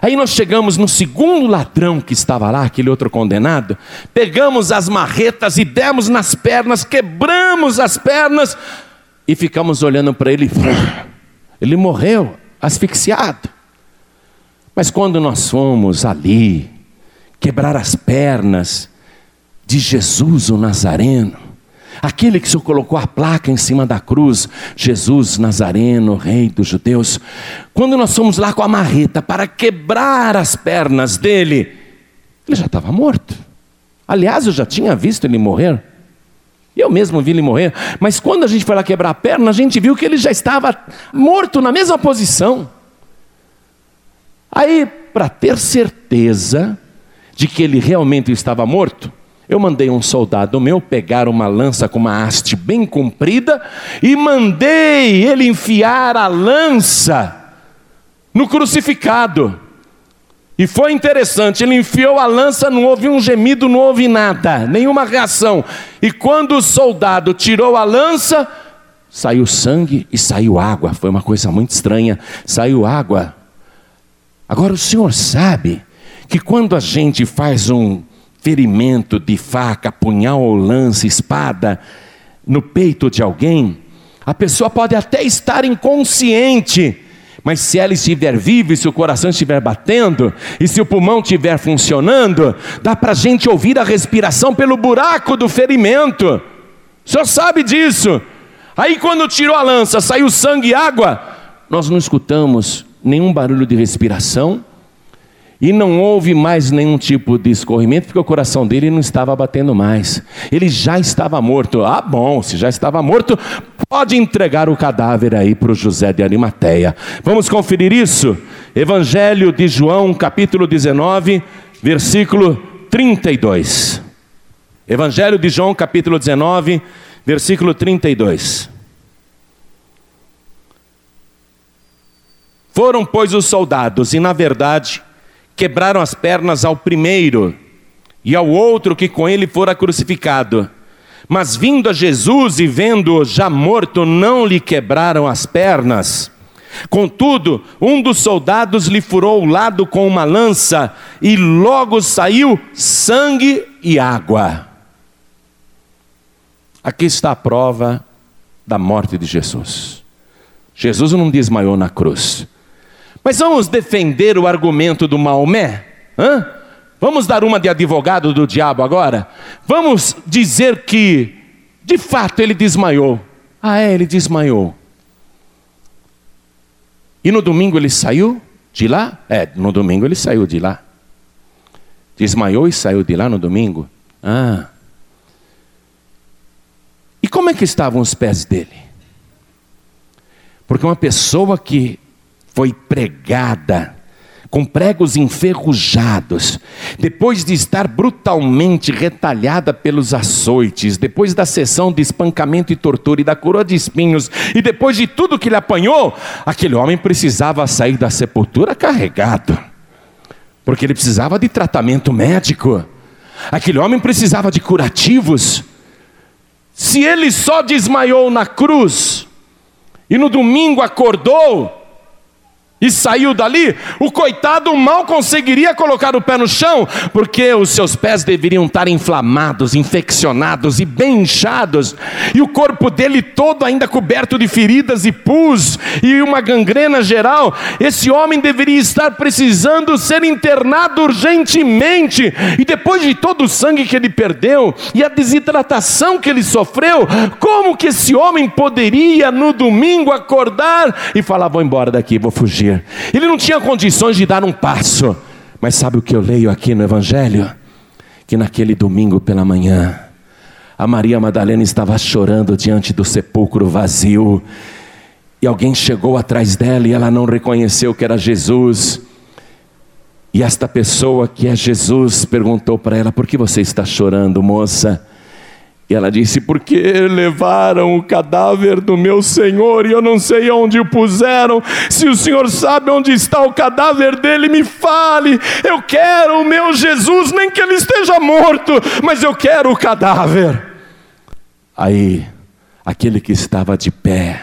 Aí nós chegamos no segundo ladrão que estava lá, aquele outro condenado, pegamos as marretas e demos nas pernas, quebramos as pernas e ficamos olhando para ele. Ele morreu asfixiado. Mas quando nós fomos ali quebrar as pernas de Jesus o Nazareno, Aquele que o Senhor colocou a placa em cima da cruz, Jesus Nazareno, Rei dos Judeus. Quando nós fomos lá com a marreta para quebrar as pernas dele, ele já estava morto. Aliás, eu já tinha visto ele morrer. Eu mesmo vi ele morrer. Mas quando a gente foi lá quebrar a perna, a gente viu que ele já estava morto na mesma posição. Aí, para ter certeza de que ele realmente estava morto, eu mandei um soldado meu pegar uma lança com uma haste bem comprida e mandei ele enfiar a lança no crucificado. E foi interessante, ele enfiou a lança, não houve um gemido, não houve nada, nenhuma reação. E quando o soldado tirou a lança, saiu sangue e saiu água. Foi uma coisa muito estranha. Saiu água. Agora o senhor sabe que quando a gente faz um ferimento de faca, punhal ou lança, espada no peito de alguém, a pessoa pode até estar inconsciente, mas se ela estiver viva e se o coração estiver batendo, e se o pulmão estiver funcionando, dá para a gente ouvir a respiração pelo buraco do ferimento. O senhor sabe disso. Aí quando tirou a lança, saiu sangue e água, nós não escutamos nenhum barulho de respiração, e não houve mais nenhum tipo de escorrimento, porque o coração dele não estava batendo mais. Ele já estava morto. Ah, bom, se já estava morto, pode entregar o cadáver aí para o José de Arimateia. Vamos conferir isso? Evangelho de João, capítulo 19, versículo 32. Evangelho de João, capítulo 19, versículo 32. Foram, pois, os soldados, e na verdade, quebraram as pernas ao primeiro e ao outro que com ele fora crucificado. Mas vindo a Jesus e vendo-o já morto, não lhe quebraram as pernas. Contudo, um dos soldados lhe furou o lado com uma lança, e logo saiu sangue e água. Aqui está a prova da morte de Jesus. Jesus não desmaiou na cruz. Mas vamos defender o argumento do Maomé? Hã? Vamos dar uma de advogado do diabo agora? Vamos dizer que, de fato, ele desmaiou. Ah, é, ele desmaiou. E no domingo ele saiu de lá? É, no domingo ele saiu de lá. Desmaiou e saiu de lá no domingo? Ah. E como é que estavam os pés dele? Porque uma pessoa que foi pregada com pregos enferrujados, depois de estar brutalmente retalhada pelos açoites, depois da sessão de espancamento e tortura e da coroa de espinhos, e depois de tudo que ele apanhou, aquele homem precisava sair da sepultura carregado, porque ele precisava de tratamento médico, aquele homem precisava de curativos. Se ele só desmaiou na cruz e no domingo acordou, e saiu dali, o coitado mal conseguiria colocar o pé no chão, porque os seus pés deveriam estar inflamados, infeccionados e bem inchados, e o corpo dele todo ainda coberto de feridas e pus e uma gangrena geral. Esse homem deveria estar precisando ser internado urgentemente, e depois de todo o sangue que ele perdeu e a desidratação que ele sofreu, como que esse homem poderia no domingo acordar e falar: Vou embora daqui, vou fugir? Ele não tinha condições de dar um passo. Mas sabe o que eu leio aqui no Evangelho? Que naquele domingo pela manhã, a Maria Madalena estava chorando diante do sepulcro vazio. E alguém chegou atrás dela e ela não reconheceu que era Jesus. E esta pessoa que é Jesus perguntou para ela: Por que você está chorando, moça? E ela disse: Porque levaram o cadáver do meu senhor e eu não sei onde o puseram. Se o senhor sabe onde está o cadáver dele, me fale. Eu quero o meu Jesus, nem que ele esteja morto, mas eu quero o cadáver. Aí, aquele que estava de pé,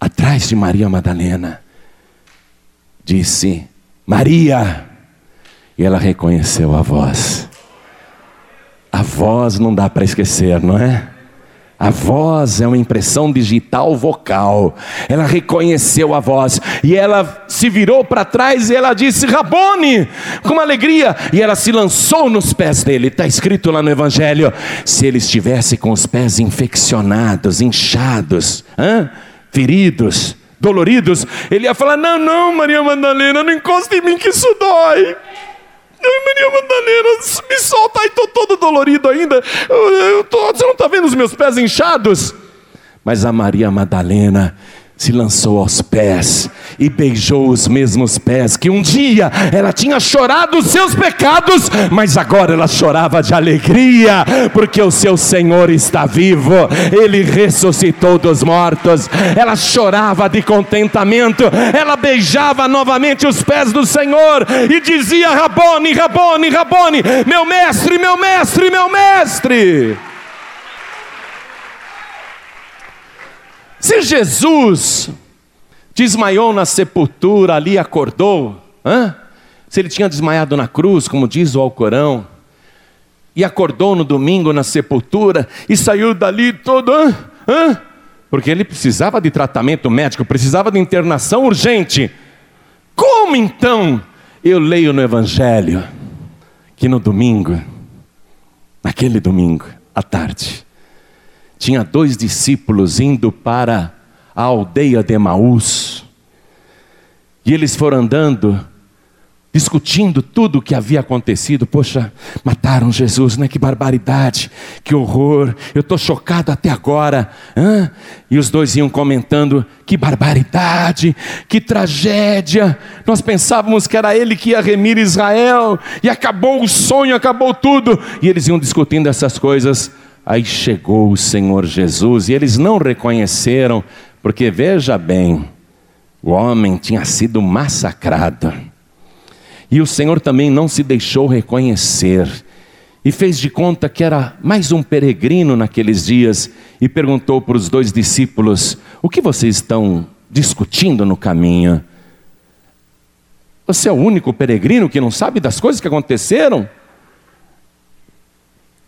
atrás de Maria Madalena, disse: Maria. E ela reconheceu a voz. A voz não dá para esquecer, não é? A voz é uma impressão digital vocal. Ela reconheceu a voz e ela se virou para trás e ela disse: Rabone, com uma alegria. E ela se lançou nos pés dele. Está escrito lá no Evangelho: se ele estivesse com os pés infeccionados, inchados, feridos, doloridos, ele ia falar: Não, não, Maria Madalena, não encosta em mim que isso dói. Maria Madalena, me solta aí, estou todo dolorido ainda. Eu, eu tô, você não está vendo os meus pés inchados? Mas a Maria Madalena se lançou aos pés e beijou os mesmos pés que um dia ela tinha chorado os seus pecados, mas agora ela chorava de alegria, porque o seu Senhor está vivo, ele ressuscitou dos mortos. Ela chorava de contentamento, ela beijava novamente os pés do Senhor e dizia: Rabone, Rabone, Rabone, meu mestre, meu mestre, meu mestre. Se Jesus desmaiou na sepultura, ali acordou, hã? se ele tinha desmaiado na cruz, como diz o Alcorão, e acordou no domingo na sepultura e saiu dali todo, hã? Hã? porque ele precisava de tratamento médico, precisava de internação urgente. Como então eu leio no Evangelho que no domingo, naquele domingo, à tarde, tinha dois discípulos indo para a aldeia de Emaús. E eles foram andando, discutindo tudo o que havia acontecido. Poxa, mataram Jesus, né? Que barbaridade, que horror. Eu estou chocado até agora. Hã? E os dois iam comentando: que barbaridade, que tragédia. Nós pensávamos que era ele que ia remir Israel, e acabou o sonho, acabou tudo. E eles iam discutindo essas coisas. Aí chegou o Senhor Jesus e eles não reconheceram, porque veja bem, o homem tinha sido massacrado. E o Senhor também não se deixou reconhecer. E fez de conta que era mais um peregrino naqueles dias e perguntou para os dois discípulos: O que vocês estão discutindo no caminho? Você é o único peregrino que não sabe das coisas que aconteceram?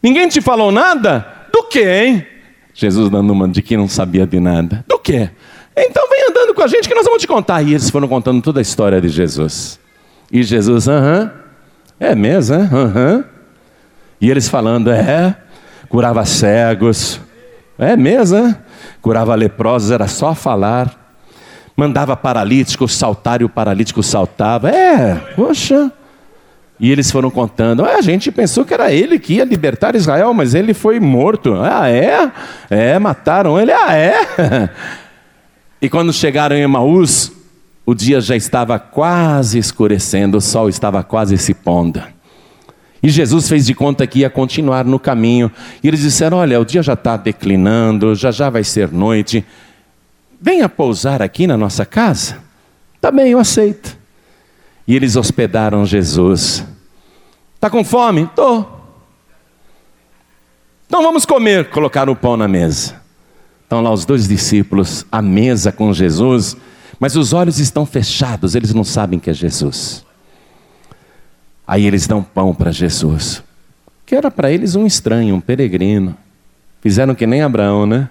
Ninguém te falou nada? Do que, hein? Jesus dando uma de que não sabia de nada. Do que? Então vem andando com a gente que nós vamos te contar. E eles foram contando toda a história de Jesus. E Jesus, aham, é mesmo, aham. E eles falando, é, curava cegos, é mesmo, curava leprosos, era só falar. Mandava paralíticos saltar e o paralítico saltava. É, poxa. E eles foram contando: ah, a gente pensou que era ele que ia libertar Israel, mas ele foi morto. Ah, é? É, mataram ele. Ah, é? [laughs] E quando chegaram em Emaús, o dia já estava quase escurecendo, o sol estava quase se pondo. E Jesus fez de conta que ia continuar no caminho. E eles disseram: Olha, o dia já está declinando, já já vai ser noite. Venha pousar aqui na nossa casa. Tá bem, eu aceito. E eles hospedaram Jesus. Está com fome? Estou. Então vamos comer. Colocaram o pão na mesa. Estão lá os dois discípulos à mesa com Jesus, mas os olhos estão fechados, eles não sabem que é Jesus. Aí eles dão pão para Jesus, que era para eles um estranho, um peregrino. Fizeram que nem Abraão, né?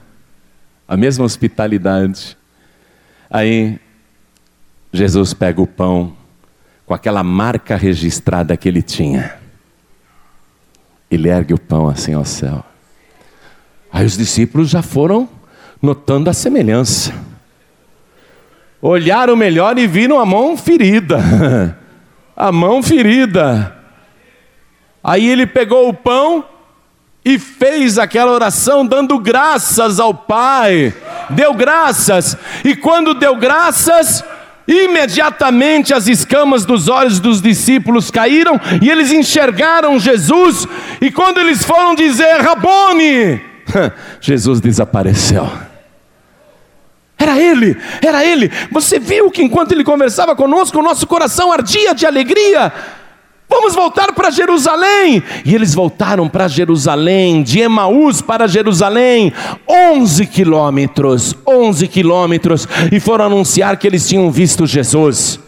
A mesma hospitalidade. Aí Jesus pega o pão, com aquela marca registrada que ele tinha. Ele ergue o pão assim ao céu. Aí os discípulos já foram notando a semelhança. Olharam melhor e viram a mão ferida. [laughs] a mão ferida. Aí ele pegou o pão e fez aquela oração dando graças ao Pai. Deu graças. E quando deu graças, Imediatamente as escamas dos olhos dos discípulos caíram e eles enxergaram Jesus. E quando eles foram dizer Rabone, [laughs] Jesus desapareceu. Era ele, era ele. Você viu que enquanto ele conversava conosco, o nosso coração ardia de alegria. Vamos voltar para Jerusalém. E eles voltaram para Jerusalém, de Emaús para Jerusalém, 11 quilômetros, 11 quilômetros, e foram anunciar que eles tinham visto Jesus.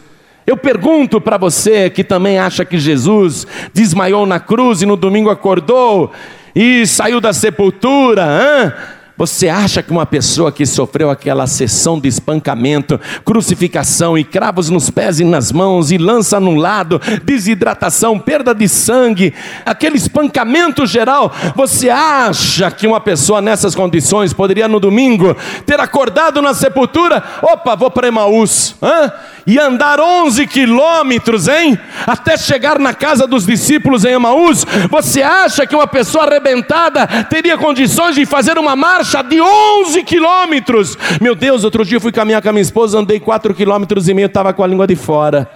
Eu pergunto para você que também acha que Jesus desmaiou na cruz e no domingo acordou e saiu da sepultura, hein? Você acha que uma pessoa que sofreu aquela sessão de espancamento, crucificação e cravos nos pés e nas mãos e lança no lado, desidratação, perda de sangue, aquele espancamento geral, você acha que uma pessoa nessas condições poderia no domingo ter acordado na sepultura? Opa, vou para Emaús, hã? e andar 11 quilômetros, hein? Até chegar na casa dos discípulos em Emaús. Você acha que uma pessoa arrebentada teria condições de fazer uma marcha? Marcha de 11 quilômetros. Meu Deus, outro dia fui caminhar com a minha esposa, andei 4 quilômetros e meio, estava com a língua de fora.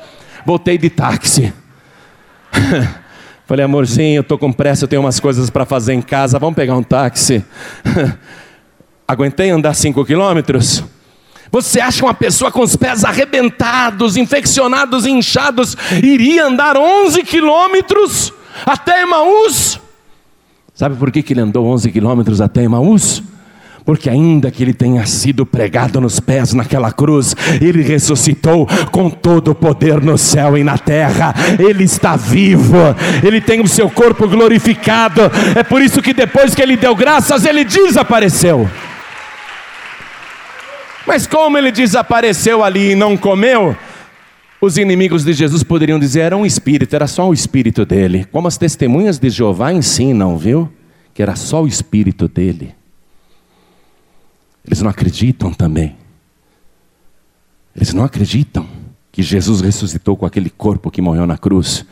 Voltei de táxi. [laughs] Falei, amorzinho, eu estou com pressa, eu tenho umas coisas para fazer em casa, vamos pegar um táxi. [laughs] Aguentei andar 5 quilômetros? Você acha que uma pessoa com os pés arrebentados, infeccionados, inchados, iria andar 11 quilômetros até Emaús? Sabe por que, que ele andou 11 quilômetros até Emaús? Porque ainda que ele tenha sido pregado nos pés naquela cruz, ele ressuscitou com todo o poder no céu e na terra. Ele está vivo, ele tem o seu corpo glorificado. É por isso que depois que ele deu graças, ele desapareceu. Mas como ele desapareceu ali e não comeu, os inimigos de Jesus poderiam dizer era um espírito, era só o espírito dele. Como as testemunhas de Jeová ensinam, viu? Que era só o espírito dele. Eles não acreditam também. Eles não acreditam que Jesus ressuscitou com aquele corpo que morreu na cruz.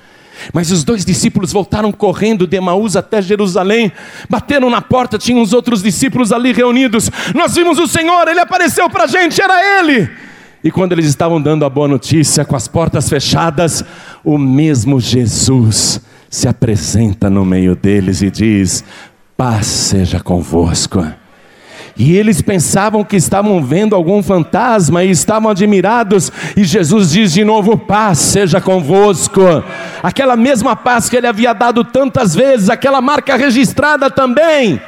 Mas os dois discípulos voltaram correndo de Emaús até Jerusalém, bateram na porta, tinham os outros discípulos ali reunidos. Nós vimos o Senhor, ele apareceu para a gente, era ele. E quando eles estavam dando a boa notícia, com as portas fechadas, o mesmo Jesus se apresenta no meio deles e diz: Paz seja convosco. E eles pensavam que estavam vendo algum fantasma e estavam admirados. E Jesus diz de novo: Paz seja convosco. Aquela mesma paz que ele havia dado tantas vezes, aquela marca registrada também.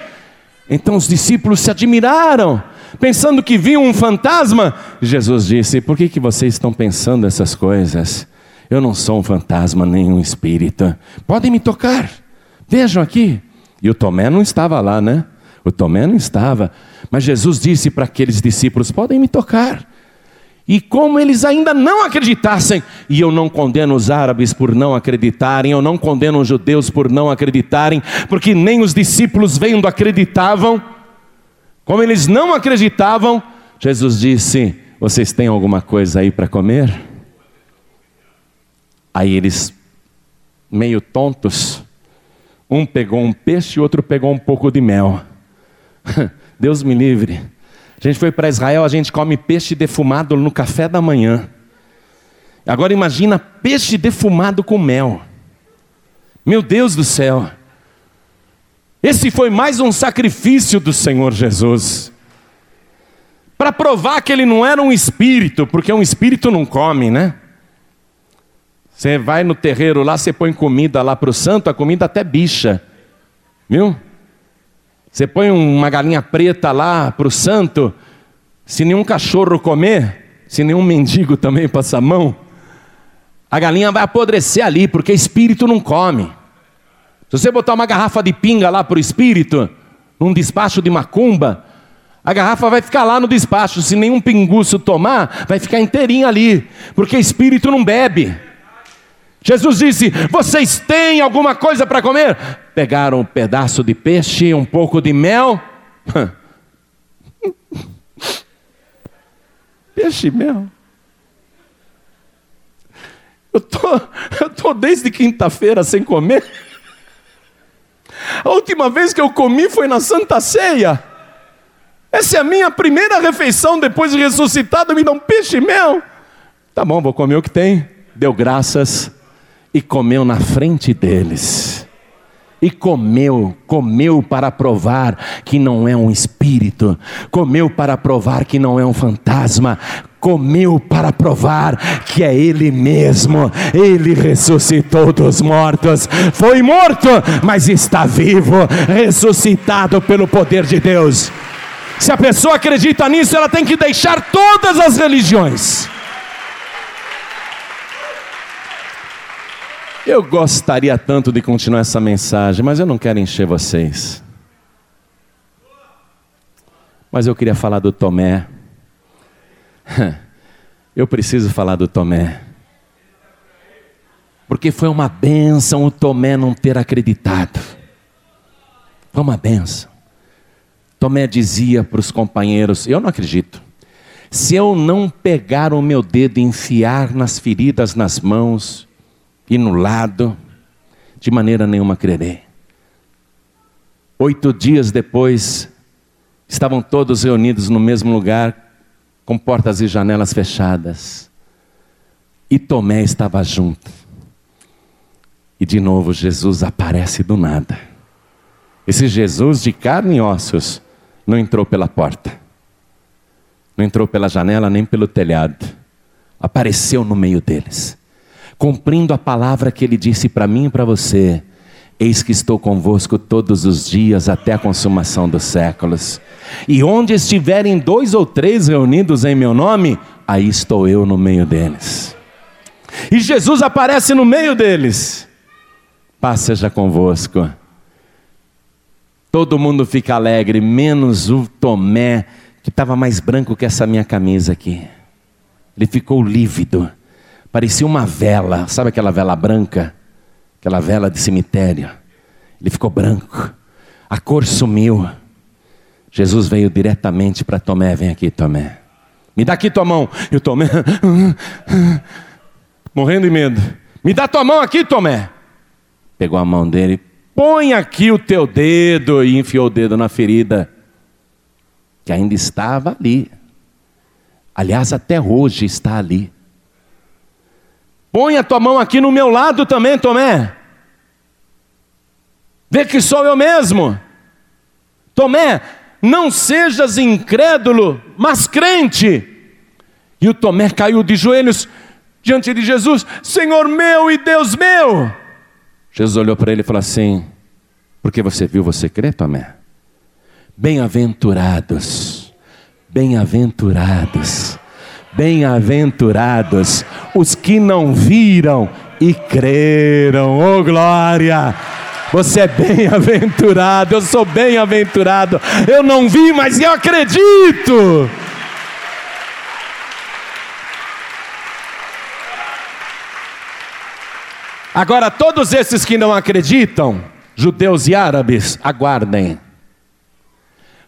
Então os discípulos se admiraram, pensando que viam um fantasma. Jesus disse: Por que, que vocês estão pensando essas coisas? Eu não sou um fantasma nem um espírito. Podem me tocar. Vejam aqui. E o Tomé não estava lá, né? O Tomé não estava. Mas Jesus disse para aqueles discípulos: podem me tocar. E como eles ainda não acreditassem, e eu não condeno os árabes por não acreditarem, eu não condeno os judeus por não acreditarem, porque nem os discípulos vendo acreditavam, como eles não acreditavam, Jesus disse: Vocês têm alguma coisa aí para comer? Aí eles, meio tontos, um pegou um peixe e outro pegou um pouco de mel. [laughs] Deus me livre. A gente foi para Israel, a gente come peixe defumado no café da manhã. Agora imagina peixe defumado com mel. Meu Deus do céu. Esse foi mais um sacrifício do Senhor Jesus. Para provar que ele não era um espírito, porque um espírito não come, né? Você vai no terreiro lá, você põe comida lá para o santo, a comida até bicha. Viu? Você põe uma galinha preta lá para o santo, se nenhum cachorro comer, se nenhum mendigo também passar mão, a galinha vai apodrecer ali, porque espírito não come. Se você botar uma garrafa de pinga lá para o espírito, num despacho de macumba, a garrafa vai ficar lá no despacho. Se nenhum pinguço tomar, vai ficar inteirinha ali, porque espírito não bebe. Jesus disse: Vocês têm alguma coisa para comer? Pegaram um pedaço de peixe, um pouco de mel. [laughs] peixe e mel. Eu tô, eu tô desde quinta-feira sem comer. A última vez que eu comi foi na Santa Ceia. Essa é a minha primeira refeição depois de ressuscitado. Me um peixe e mel. Tá bom, vou comer o que tem. Deu graças e comeu na frente deles. E comeu, comeu para provar que não é um espírito, comeu para provar que não é um fantasma, comeu para provar que é Ele mesmo. Ele ressuscitou dos mortos, foi morto, mas está vivo, ressuscitado pelo poder de Deus. Se a pessoa acredita nisso, ela tem que deixar todas as religiões. Eu gostaria tanto de continuar essa mensagem, mas eu não quero encher vocês. Mas eu queria falar do Tomé. [laughs] Eu preciso falar do Tomé. Porque foi uma benção o Tomé não ter acreditado. Foi uma benção. Tomé dizia para os companheiros: Eu não acredito. Se eu não pegar o meu dedo e enfiar nas feridas nas mãos, e no lado, de maneira nenhuma crerei. Oito dias depois, Estavam todos reunidos no mesmo lugar, com portas e janelas fechadas. E Tomé estava junto. E de novo Jesus aparece do nada. Esse Jesus de carne e ossos não entrou pela porta, não entrou pela janela nem pelo telhado, apareceu no meio deles, cumprindo a palavra que ele disse para mim e para você: Eis que estou convosco todos os dias até a consumação dos séculos. E onde estiverem dois ou três reunidos em meu nome, aí estou eu no meio deles. E Jesus aparece no meio deles. Paz seja convosco. Todo mundo fica alegre, menos o Tomé, que estava mais branco que essa minha camisa aqui. Ele ficou lívido, parecia uma vela, sabe aquela vela branca? Aquela vela de cemitério. Ele ficou branco, a cor sumiu. Jesus veio diretamente para Tomé: vem aqui, Tomé. Me dá aqui tua mão. E o Tomé, [laughs] morrendo de medo. Me dá tua mão aqui, Tomé. Pegou a mão dele, Põe aqui o teu dedo e enfiou o dedo na ferida que ainda estava ali. Aliás, até hoje está ali. Põe a tua mão aqui no meu lado também, Tomé. Vê que sou eu mesmo. Tomé, não sejas incrédulo, mas crente. E o Tomé caiu de joelhos diante de Jesus: Senhor meu e Deus meu. Jesus olhou para ele e falou assim: Porque você viu, você crê, Tomé? Bem-aventurados, bem-aventurados, bem-aventurados os que não viram e creram, oh glória! Você é bem-aventurado, eu sou bem-aventurado. Eu não vi, mas eu acredito. Agora, todos esses que não acreditam, judeus e árabes, aguardem.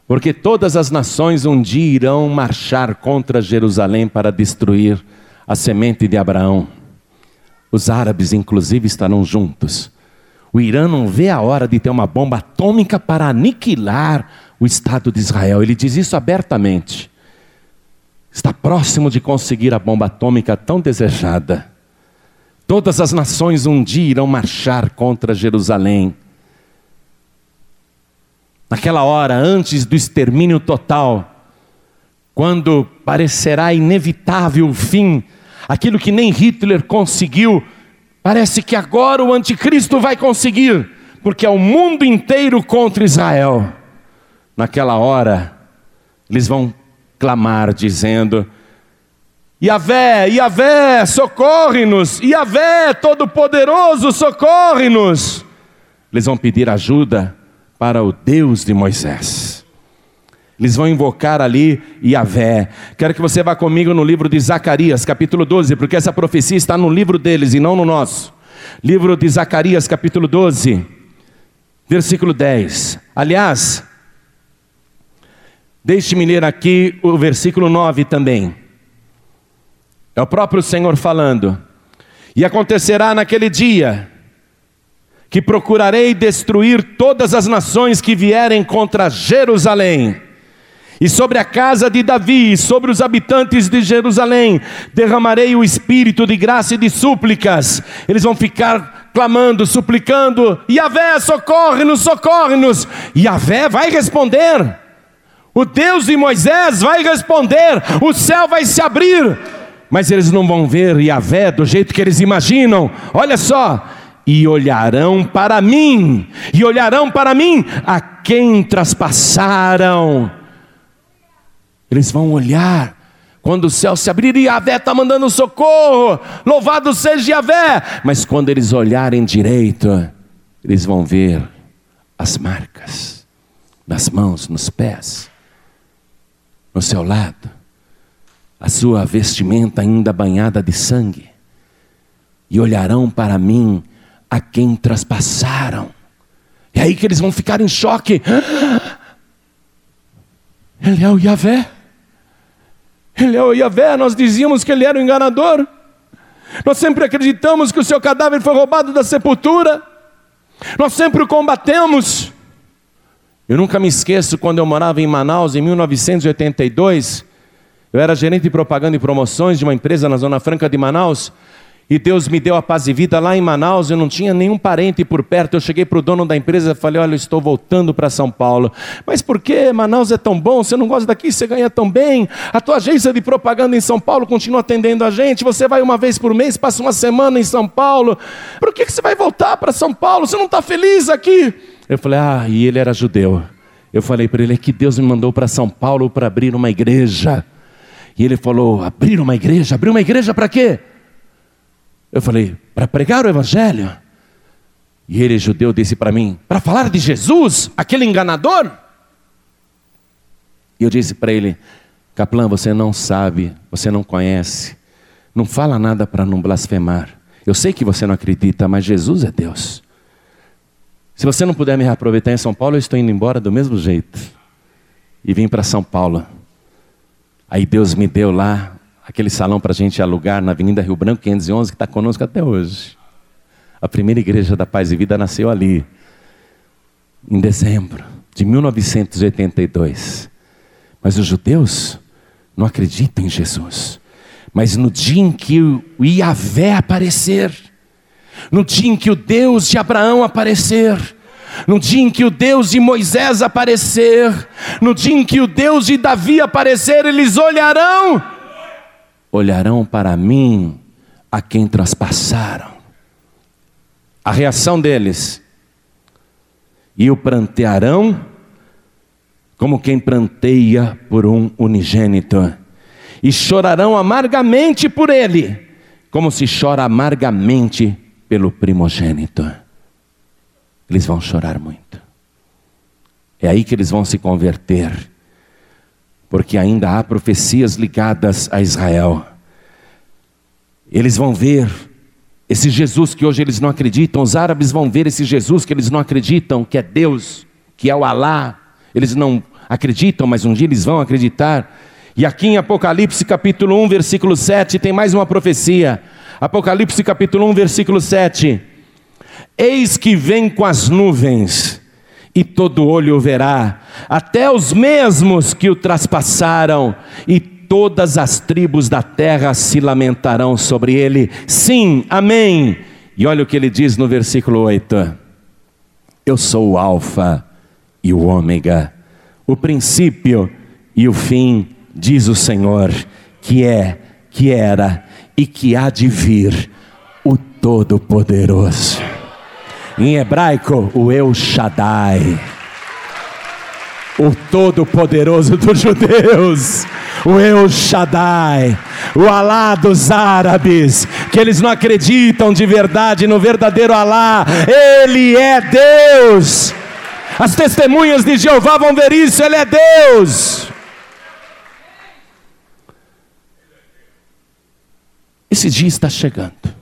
Porque todas as nações um dia irão marchar contra Jerusalém para destruir a semente de Abraão. Os árabes, inclusive, estarão juntos. O Irã não vê a hora de ter uma bomba atômica para aniquilar o Estado de Israel. Ele diz isso abertamente. Está próximo de conseguir a bomba atômica tão desejada. Todas as nações um dia irão marchar contra Jerusalém. Naquela hora, antes do extermínio total, quando parecerá inevitável o fim, aquilo que nem Hitler conseguiu, parece que agora o anticristo vai conseguir, porque é o mundo inteiro contra Israel. Naquela hora, eles vão clamar dizendo: Yahvé, Yahvé, socorre-nos. Yahvé, Todo-Poderoso, socorre-nos. Eles vão pedir ajuda para o Deus de Moisés. Eles vão invocar ali Yahvé. Quero que você vá comigo no livro de Zacarias, capítulo 12, porque essa profecia está no livro deles e não no nosso. Livro de Zacarias, capítulo 12, versículo 10. Aliás, deixe-me ler aqui o versículo 9 também. É o próprio Senhor falando. E acontecerá naquele dia que procurarei destruir todas as nações que vierem contra Jerusalém. E sobre a casa de Davi, e sobre os habitantes de Jerusalém, derramarei o espírito de graça e de súplicas. Eles vão ficar clamando, suplicando: Yahvé, socorre-nos, socorre-nos. Yahvé vai responder. O Deus de Moisés vai responder. O céu vai se abrir mas eles não vão ver Yahvé do jeito que eles imaginam. Olha só, e olharão para mim, e olharão para mim a quem traspassaram. Eles vão olhar. Quando o céu se abrir, Yahvé está mandando socorro, louvado seja Yahvé. Mas quando eles olharem direito, eles vão ver as marcas nas mãos, nos pés, no seu lado a sua vestimenta ainda banhada de sangue, e olharão para mim a quem traspassaram. É aí que eles vão ficar em choque. [gasps] Ele é o Yahvé. Ele é o Yahvé. Nós dizíamos que ele era o enganador. Nós sempre acreditamos que o seu cadáver foi roubado da sepultura. Nós sempre o combatemos. Eu nunca me esqueço quando eu morava em Manaus em 1982. Eu era gerente de propaganda e promoções de uma empresa na Zona Franca de Manaus. E Deus me deu a paz e vida lá em Manaus, eu não tinha nenhum parente por perto. Eu cheguei para o dono da empresa e falei: Olha, eu estou voltando para São Paulo. Mas por que Manaus é tão bom? Você não gosta daqui, você ganha tão bem. A tua agência de propaganda em São Paulo continua atendendo a gente. Você vai uma vez por mês, passa uma semana em São Paulo. Por que, que você vai voltar para São Paulo? Você não está feliz aqui? Eu falei: Ah, e ele era judeu. Eu falei para ele: É que Deus me mandou para São Paulo para abrir uma igreja. E ele falou: Abrir uma igreja? Abrir uma igreja para quê? Eu falei, para pregar o Evangelho. E ele, judeu, disse para mim, para falar de Jesus, aquele enganador. E eu disse para ele, Caplan, você não sabe, você não conhece, não fala nada para não blasfemar. Eu sei que você não acredita, mas Jesus é Deus. Se você não puder me reaproveitar em São Paulo, eu estou indo embora do mesmo jeito. E vim para São Paulo. Aí Deus me deu lá aquele salão para a gente alugar na Avenida Rio Branco 511, que está conosco até hoje. A primeira igreja da Paz e Vida nasceu ali, em dezembro de 1982. Mas os judeus não acreditam em Jesus. Mas no dia em que o Iavé aparecer, no dia em que o Deus de Abraão aparecer, no dia em que o Deus de Moisés aparecer, no dia em que o Deus de Davi aparecer, eles olharão olharão para mim a quem traspassaram. A reação deles, e o prantearão como quem pranteia por um unigênito, e chorarão amargamente por ele, como se chora amargamente pelo primogênito. Eles vão chorar muito. É aí que eles vão se converter porque ainda há profecias ligadas a Israel. Eles vão ver esse Jesus que hoje eles não acreditam, os árabes vão ver esse Jesus que eles não acreditam, que é Deus, que é o Alá. Eles não acreditam, mas um dia eles vão acreditar. E aqui em Apocalipse capítulo 1, versículo 7, tem mais uma profecia. Apocalipse capítulo 1, versículo 7. Eis que vem com as nuvens e todo olho o verá, até os mesmos que o traspassaram, e todas as tribos da terra se lamentarão sobre ele. Sim, amém. E olha o que ele diz no versículo 8: Eu sou o Alfa e o Ômega, o princípio e o fim, diz o Senhor, que é, que era e que há de vir, o Todo-Poderoso. Em hebraico, o El Shaddai. O Todo-Poderoso dos judeus, o El Shaddai, o Alá dos árabes, que eles não acreditam de verdade no verdadeiro Alá, Ele é Deus. As testemunhas de Jeová vão ver isso, Ele é Deus. Esse dia está chegando.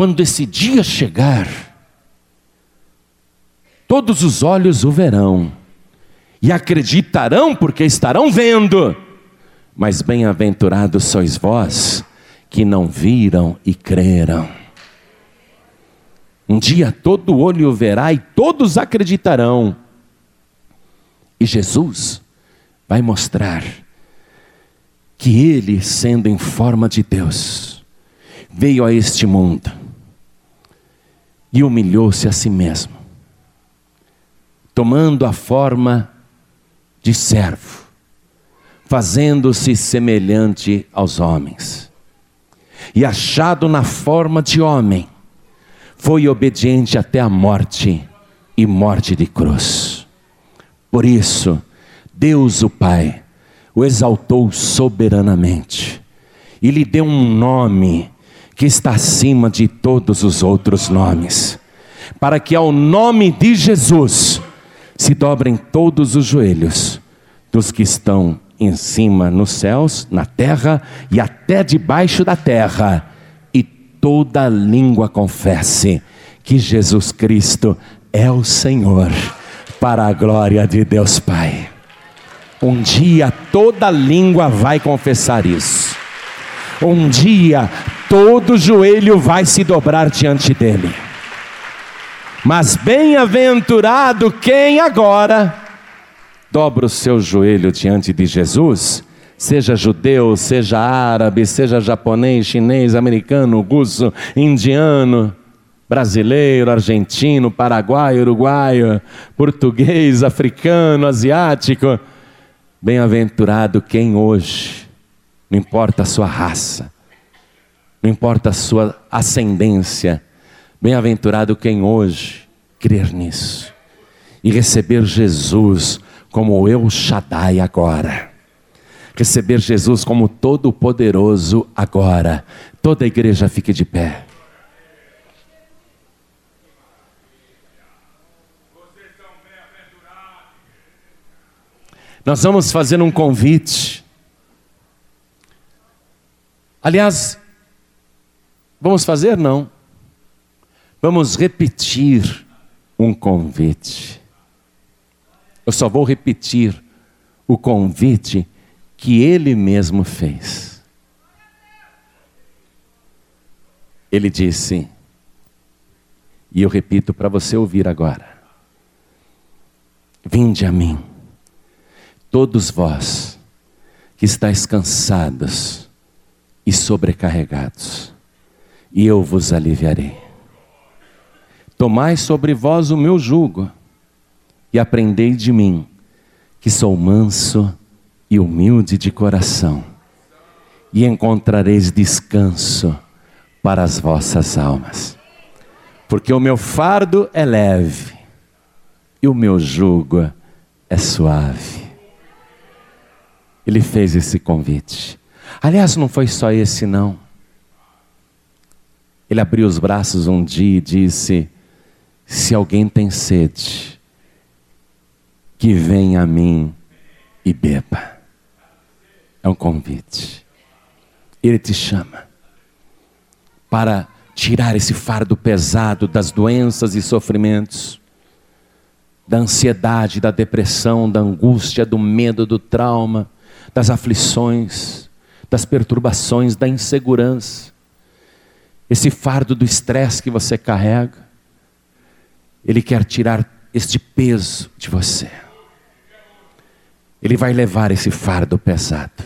Quando esse dia chegar, todos os olhos o verão e acreditarão porque estarão vendo. Mas bem-aventurados sois vós que não viram e creram. Um dia todo olho o verá e todos acreditarão. E Jesus vai mostrar que ele, sendo em forma de Deus, veio a este mundo e humilhou-se a si mesmo, tomando a forma de servo, fazendo-se semelhante aos homens. E achado na forma de homem, foi obediente até a morte e morte de cruz. Por isso, Deus o Pai o exaltou soberanamente e lhe deu um nome que está acima de todos os outros nomes, para que ao nome de Jesus se dobrem todos os joelhos dos que estão em cima nos céus, na terra e até debaixo da terra, e toda língua confesse que Jesus Cristo é o Senhor, para a glória de Deus Pai. Um dia toda língua vai confessar isso. Um dia todo joelho vai se dobrar diante dele. Mas bem-aventurado quem agora dobra o seu joelho diante de Jesus, seja judeu, seja árabe, seja japonês, chinês, americano, russo, indiano, brasileiro, argentino, paraguaio, uruguaio, português, africano, asiático. Bem-aventurado quem hoje, não importa a sua raça, não importa a sua ascendência, bem-aventurado quem hoje crer nisso e receber Jesus como El Shaddai agora. Receber Jesus como Todo-Poderoso agora. Toda a igreja fique de pé. Nós vamos fazer um convite. Aliás, vamos fazer não. Vamos repetir um convite. Eu só vou repetir o convite que ele mesmo fez. Ele disse, e eu repito para você ouvir agora: Vinde a mim todos vós que estáis cansados e sobrecarregados, e eu vos aliviarei. Tomai sobre vós o meu jugo e aprendei de mim, que sou manso e humilde de coração, e encontrareis descanso para as vossas almas. Porque o meu fardo é leve e o meu jugo é suave. Ele fez esse convite. Aliás, não foi só esse, não. Ele abriu os braços um dia e disse: Se alguém tem sede, que venha a mim e beba. É um convite. Ele te chama para tirar esse fardo pesado das doenças e sofrimentos, da ansiedade, da depressão, da angústia, do medo, do trauma das aflições, das perturbações, da insegurança, esse fardo do estresse que você carrega, Ele quer tirar este peso de você. Ele vai levar esse fardo pesado.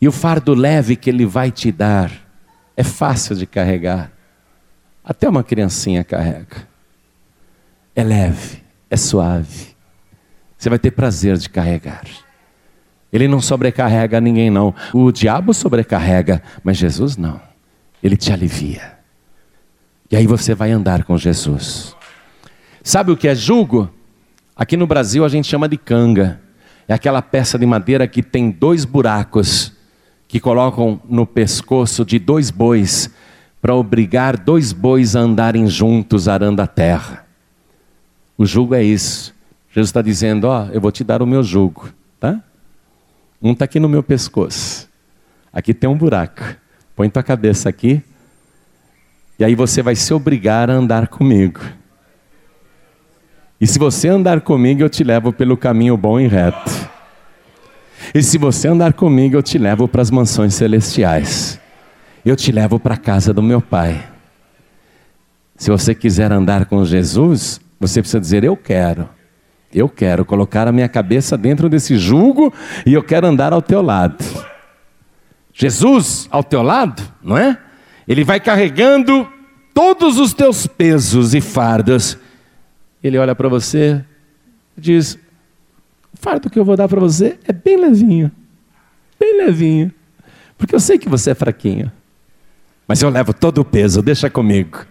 E o fardo leve que Ele vai te dar é fácil de carregar. Até uma criancinha carrega. É leve, é suave. Você vai ter prazer de carregar. Ele não sobrecarrega ninguém, não. O diabo sobrecarrega, mas Jesus não. Ele te alivia. E aí você vai andar com Jesus. Sabe o que é jugo? Aqui no Brasil a gente chama de canga. É aquela peça de madeira que tem dois buracos que colocam no pescoço de dois bois para obrigar dois bois a andarem juntos arando a terra. O jugo é isso. Jesus está dizendo: Ó, oh, eu vou te dar o meu jugo, tá? Um está aqui no meu pescoço. Aqui tem um buraco. Põe tua cabeça aqui. E aí você vai se obrigar a andar comigo. E se você andar comigo, eu te levo pelo caminho bom e reto. E se você andar comigo, eu te levo para as mansões celestiais. Eu te levo para a casa do meu Pai. Se você quiser andar com Jesus, você precisa dizer: Eu quero. Eu quero colocar a minha cabeça dentro desse jugo e eu quero andar ao teu lado. Jesus ao teu lado, não é? Ele vai carregando todos os teus pesos e fardos. Ele olha para você e diz: O fardo que eu vou dar para você é bem levinho, bem levinho, porque eu sei que você é fraquinho, mas eu levo todo o peso, deixa comigo.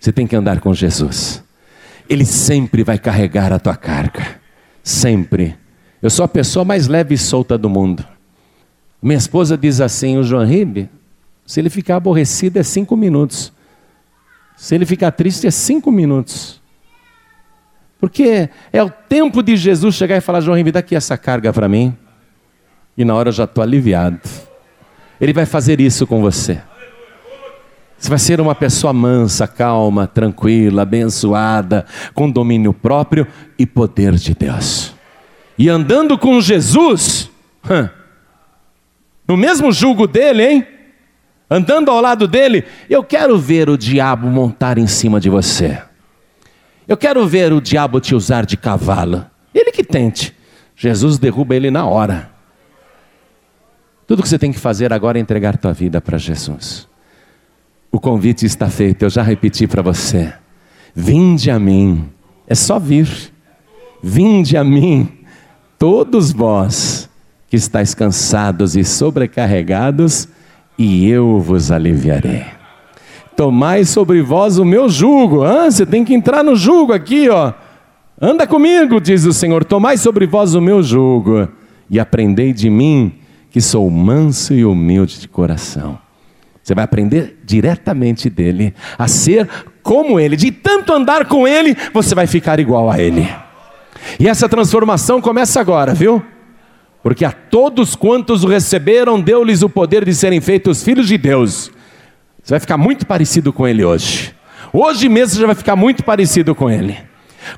Você tem que andar com Jesus. Ele sempre vai carregar a tua carga. Sempre. Eu sou a pessoa mais leve e solta do mundo. Minha esposa diz assim: o João Ribe, se ele ficar aborrecido é cinco minutos. Se ele ficar triste é cinco minutos. Porque é o tempo de Jesus chegar e falar: João Ribe, dá aqui essa carga para mim. E na hora eu já estou aliviado. Ele vai fazer isso com você. Você vai ser uma pessoa mansa, calma, tranquila, abençoada, com domínio próprio e poder de Deus. E andando com Jesus, no mesmo jugo dele, hein? andando ao lado dele, eu quero ver o diabo montar em cima de você. Eu quero ver o diabo te usar de cavalo. Ele que tente. Jesus derruba ele na hora. Tudo que você tem que fazer agora é entregar tua vida para Jesus. O convite está feito, eu já repeti para você. Vinde a mim, é só vir. Vinde a mim, todos vós que estáis cansados e sobrecarregados, e eu vos aliviarei. Tomai sobre vós o meu jugo. Ah, você tem que entrar no jugo aqui, ó. Anda comigo, diz o Senhor. Tomai sobre vós o meu jugo e aprendei de mim, que sou manso e humilde de coração. Você vai aprender diretamente dele, a ser como ele. De tanto andar com ele, você vai ficar igual a ele. E essa transformação começa agora, viu? Porque a todos quantos o receberam, deu-lhes o poder de serem feitos filhos de Deus. Você vai ficar muito parecido com ele hoje. Hoje mesmo você já vai ficar muito parecido com ele.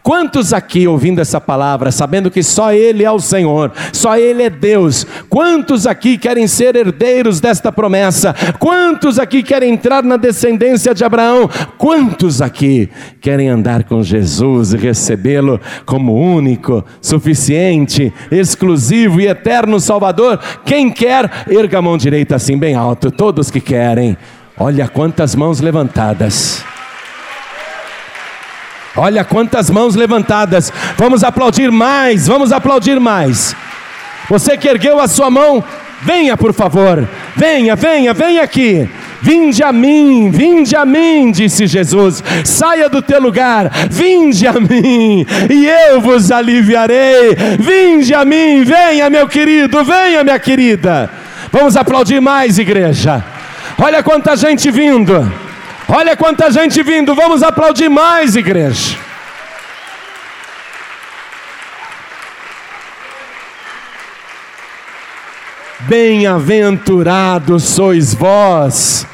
Quantos aqui ouvindo essa palavra, sabendo que só Ele é o Senhor, só Ele é Deus, quantos aqui querem ser herdeiros desta promessa? Quantos aqui querem entrar na descendência de Abraão? Quantos aqui querem andar com Jesus e recebê-lo como único, suficiente, exclusivo e eterno Salvador? Quem quer, erga a mão direita assim bem alto, todos que querem. Olha quantas mãos levantadas. Olha quantas mãos levantadas. Vamos aplaudir mais, vamos aplaudir mais. Você que ergueu a sua mão, venha por favor. Venha, venha, venha aqui. Vinde a mim, vinde a mim, disse Jesus. Saia do teu lugar, vinde a mim, e eu vos aliviarei. Vinde a mim, venha, meu querido, venha, minha querida. Vamos aplaudir mais, igreja. Olha quanta gente vindo. Olha quanta gente vindo, vamos aplaudir mais, igreja. Bem-aventurados sois vós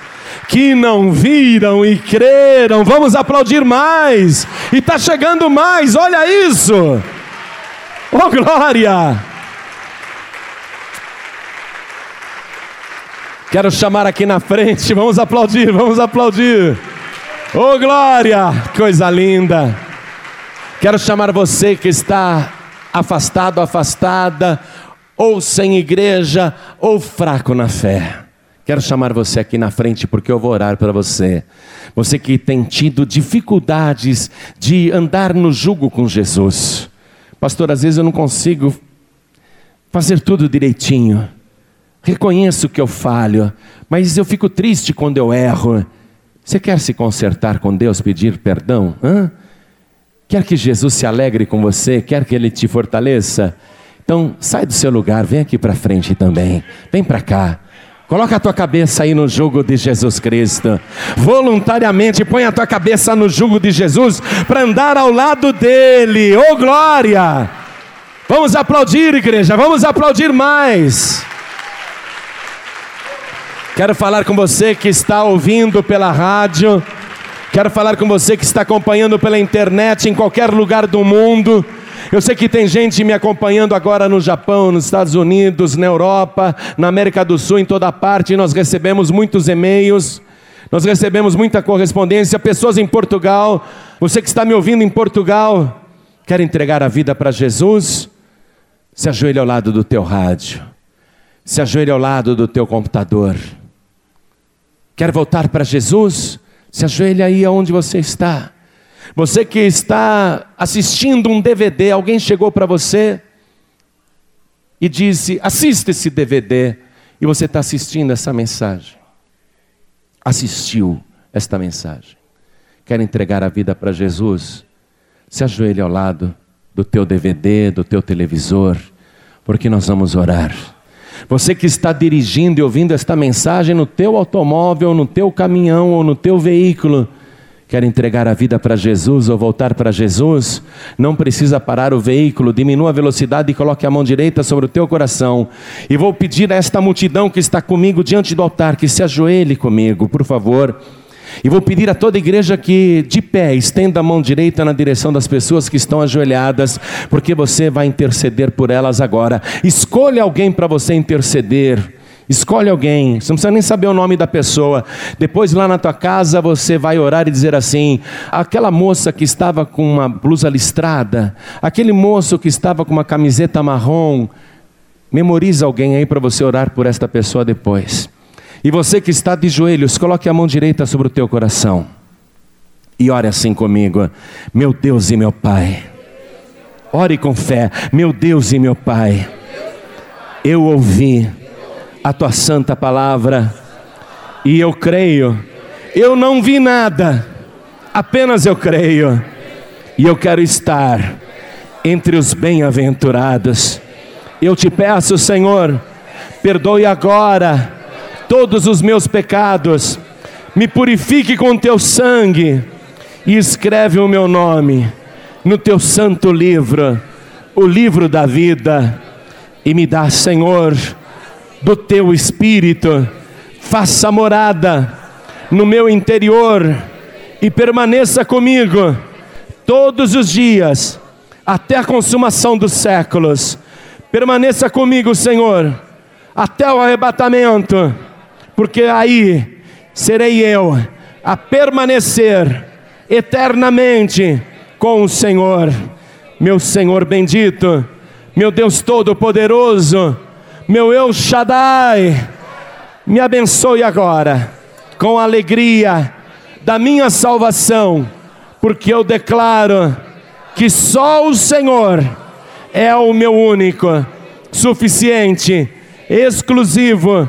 que não viram e creram. Vamos aplaudir mais. E está chegando mais, olha isso. Oh glória! Quero chamar aqui na frente, vamos aplaudir, vamos aplaudir. Oh glória, coisa linda. Quero chamar você que está afastado, afastada, ou sem igreja, ou fraco na fé. Quero chamar você aqui na frente porque eu vou orar para você. Você que tem tido dificuldades de andar no jugo com Jesus. Pastor, às vezes eu não consigo fazer tudo direitinho. Reconheço que eu falho, mas eu fico triste quando eu erro. Você quer se consertar com Deus, pedir perdão? Hã? Quer que Jesus se alegre com você? Quer que Ele te fortaleça? Então, sai do seu lugar, vem aqui para frente também. Vem para cá. Coloca a tua cabeça aí no jugo de Jesus Cristo. Voluntariamente põe a tua cabeça no jugo de Jesus para andar ao lado dele. Oh glória! Vamos aplaudir, igreja. Vamos aplaudir mais. Quero falar com você que está ouvindo pela rádio. Quero falar com você que está acompanhando pela internet em qualquer lugar do mundo. Eu sei que tem gente me acompanhando agora no Japão, nos Estados Unidos, na Europa, na América do Sul, em toda parte. Nós recebemos muitos e-mails, nós recebemos muita correspondência. Pessoas em Portugal, você que está me ouvindo em Portugal, quer entregar a vida para Jesus? Se ajoelhe ao lado do teu rádio, se ajoelhe ao lado do teu computador. Quer voltar para Jesus? Se ajoelha aí aonde você está. Você que está assistindo um DVD, alguém chegou para você e disse: assista esse DVD, e você está assistindo essa mensagem. Assistiu esta mensagem. Quer entregar a vida para Jesus? Se ajoelhe ao lado do teu DVD, do teu televisor, porque nós vamos orar. Você que está dirigindo e ouvindo esta mensagem no teu automóvel, no teu caminhão ou no teu veículo, quer entregar a vida para Jesus ou voltar para Jesus, não precisa parar o veículo, diminua a velocidade e coloque a mão direita sobre o teu coração. E vou pedir a esta multidão que está comigo diante do altar que se ajoelhe comigo, por favor. E vou pedir a toda a igreja que, de pé, estenda a mão direita na direção das pessoas que estão ajoelhadas, porque você vai interceder por elas agora. Escolha alguém para você interceder. Escolhe alguém, você não precisa nem saber o nome da pessoa. Depois, lá na tua casa, você vai orar e dizer assim: aquela moça que estava com uma blusa listrada, aquele moço que estava com uma camiseta marrom. Memoriza alguém aí para você orar por esta pessoa depois. E você que está de joelhos, coloque a mão direita sobre o teu coração. E ore assim comigo: Meu Deus e meu Pai. Ore com fé: Meu Deus e meu Pai. Eu ouvi a tua santa palavra, e eu creio. Eu não vi nada, apenas eu creio, e eu quero estar entre os bem-aventurados. Eu te peço, Senhor, perdoe agora todos os meus pecados, me purifique com teu sangue e escreve o meu nome no teu santo livro, o livro da vida, e me dá, Senhor, do teu espírito, faça morada no meu interior e permaneça comigo todos os dias, até a consumação dos séculos. Permaneça comigo, Senhor, até o arrebatamento, porque aí serei eu a permanecer eternamente com o Senhor, meu Senhor bendito, meu Deus Todo-Poderoso meu El Shaddai, me abençoe agora com a alegria da minha salvação, porque eu declaro que só o Senhor é o meu único, suficiente, exclusivo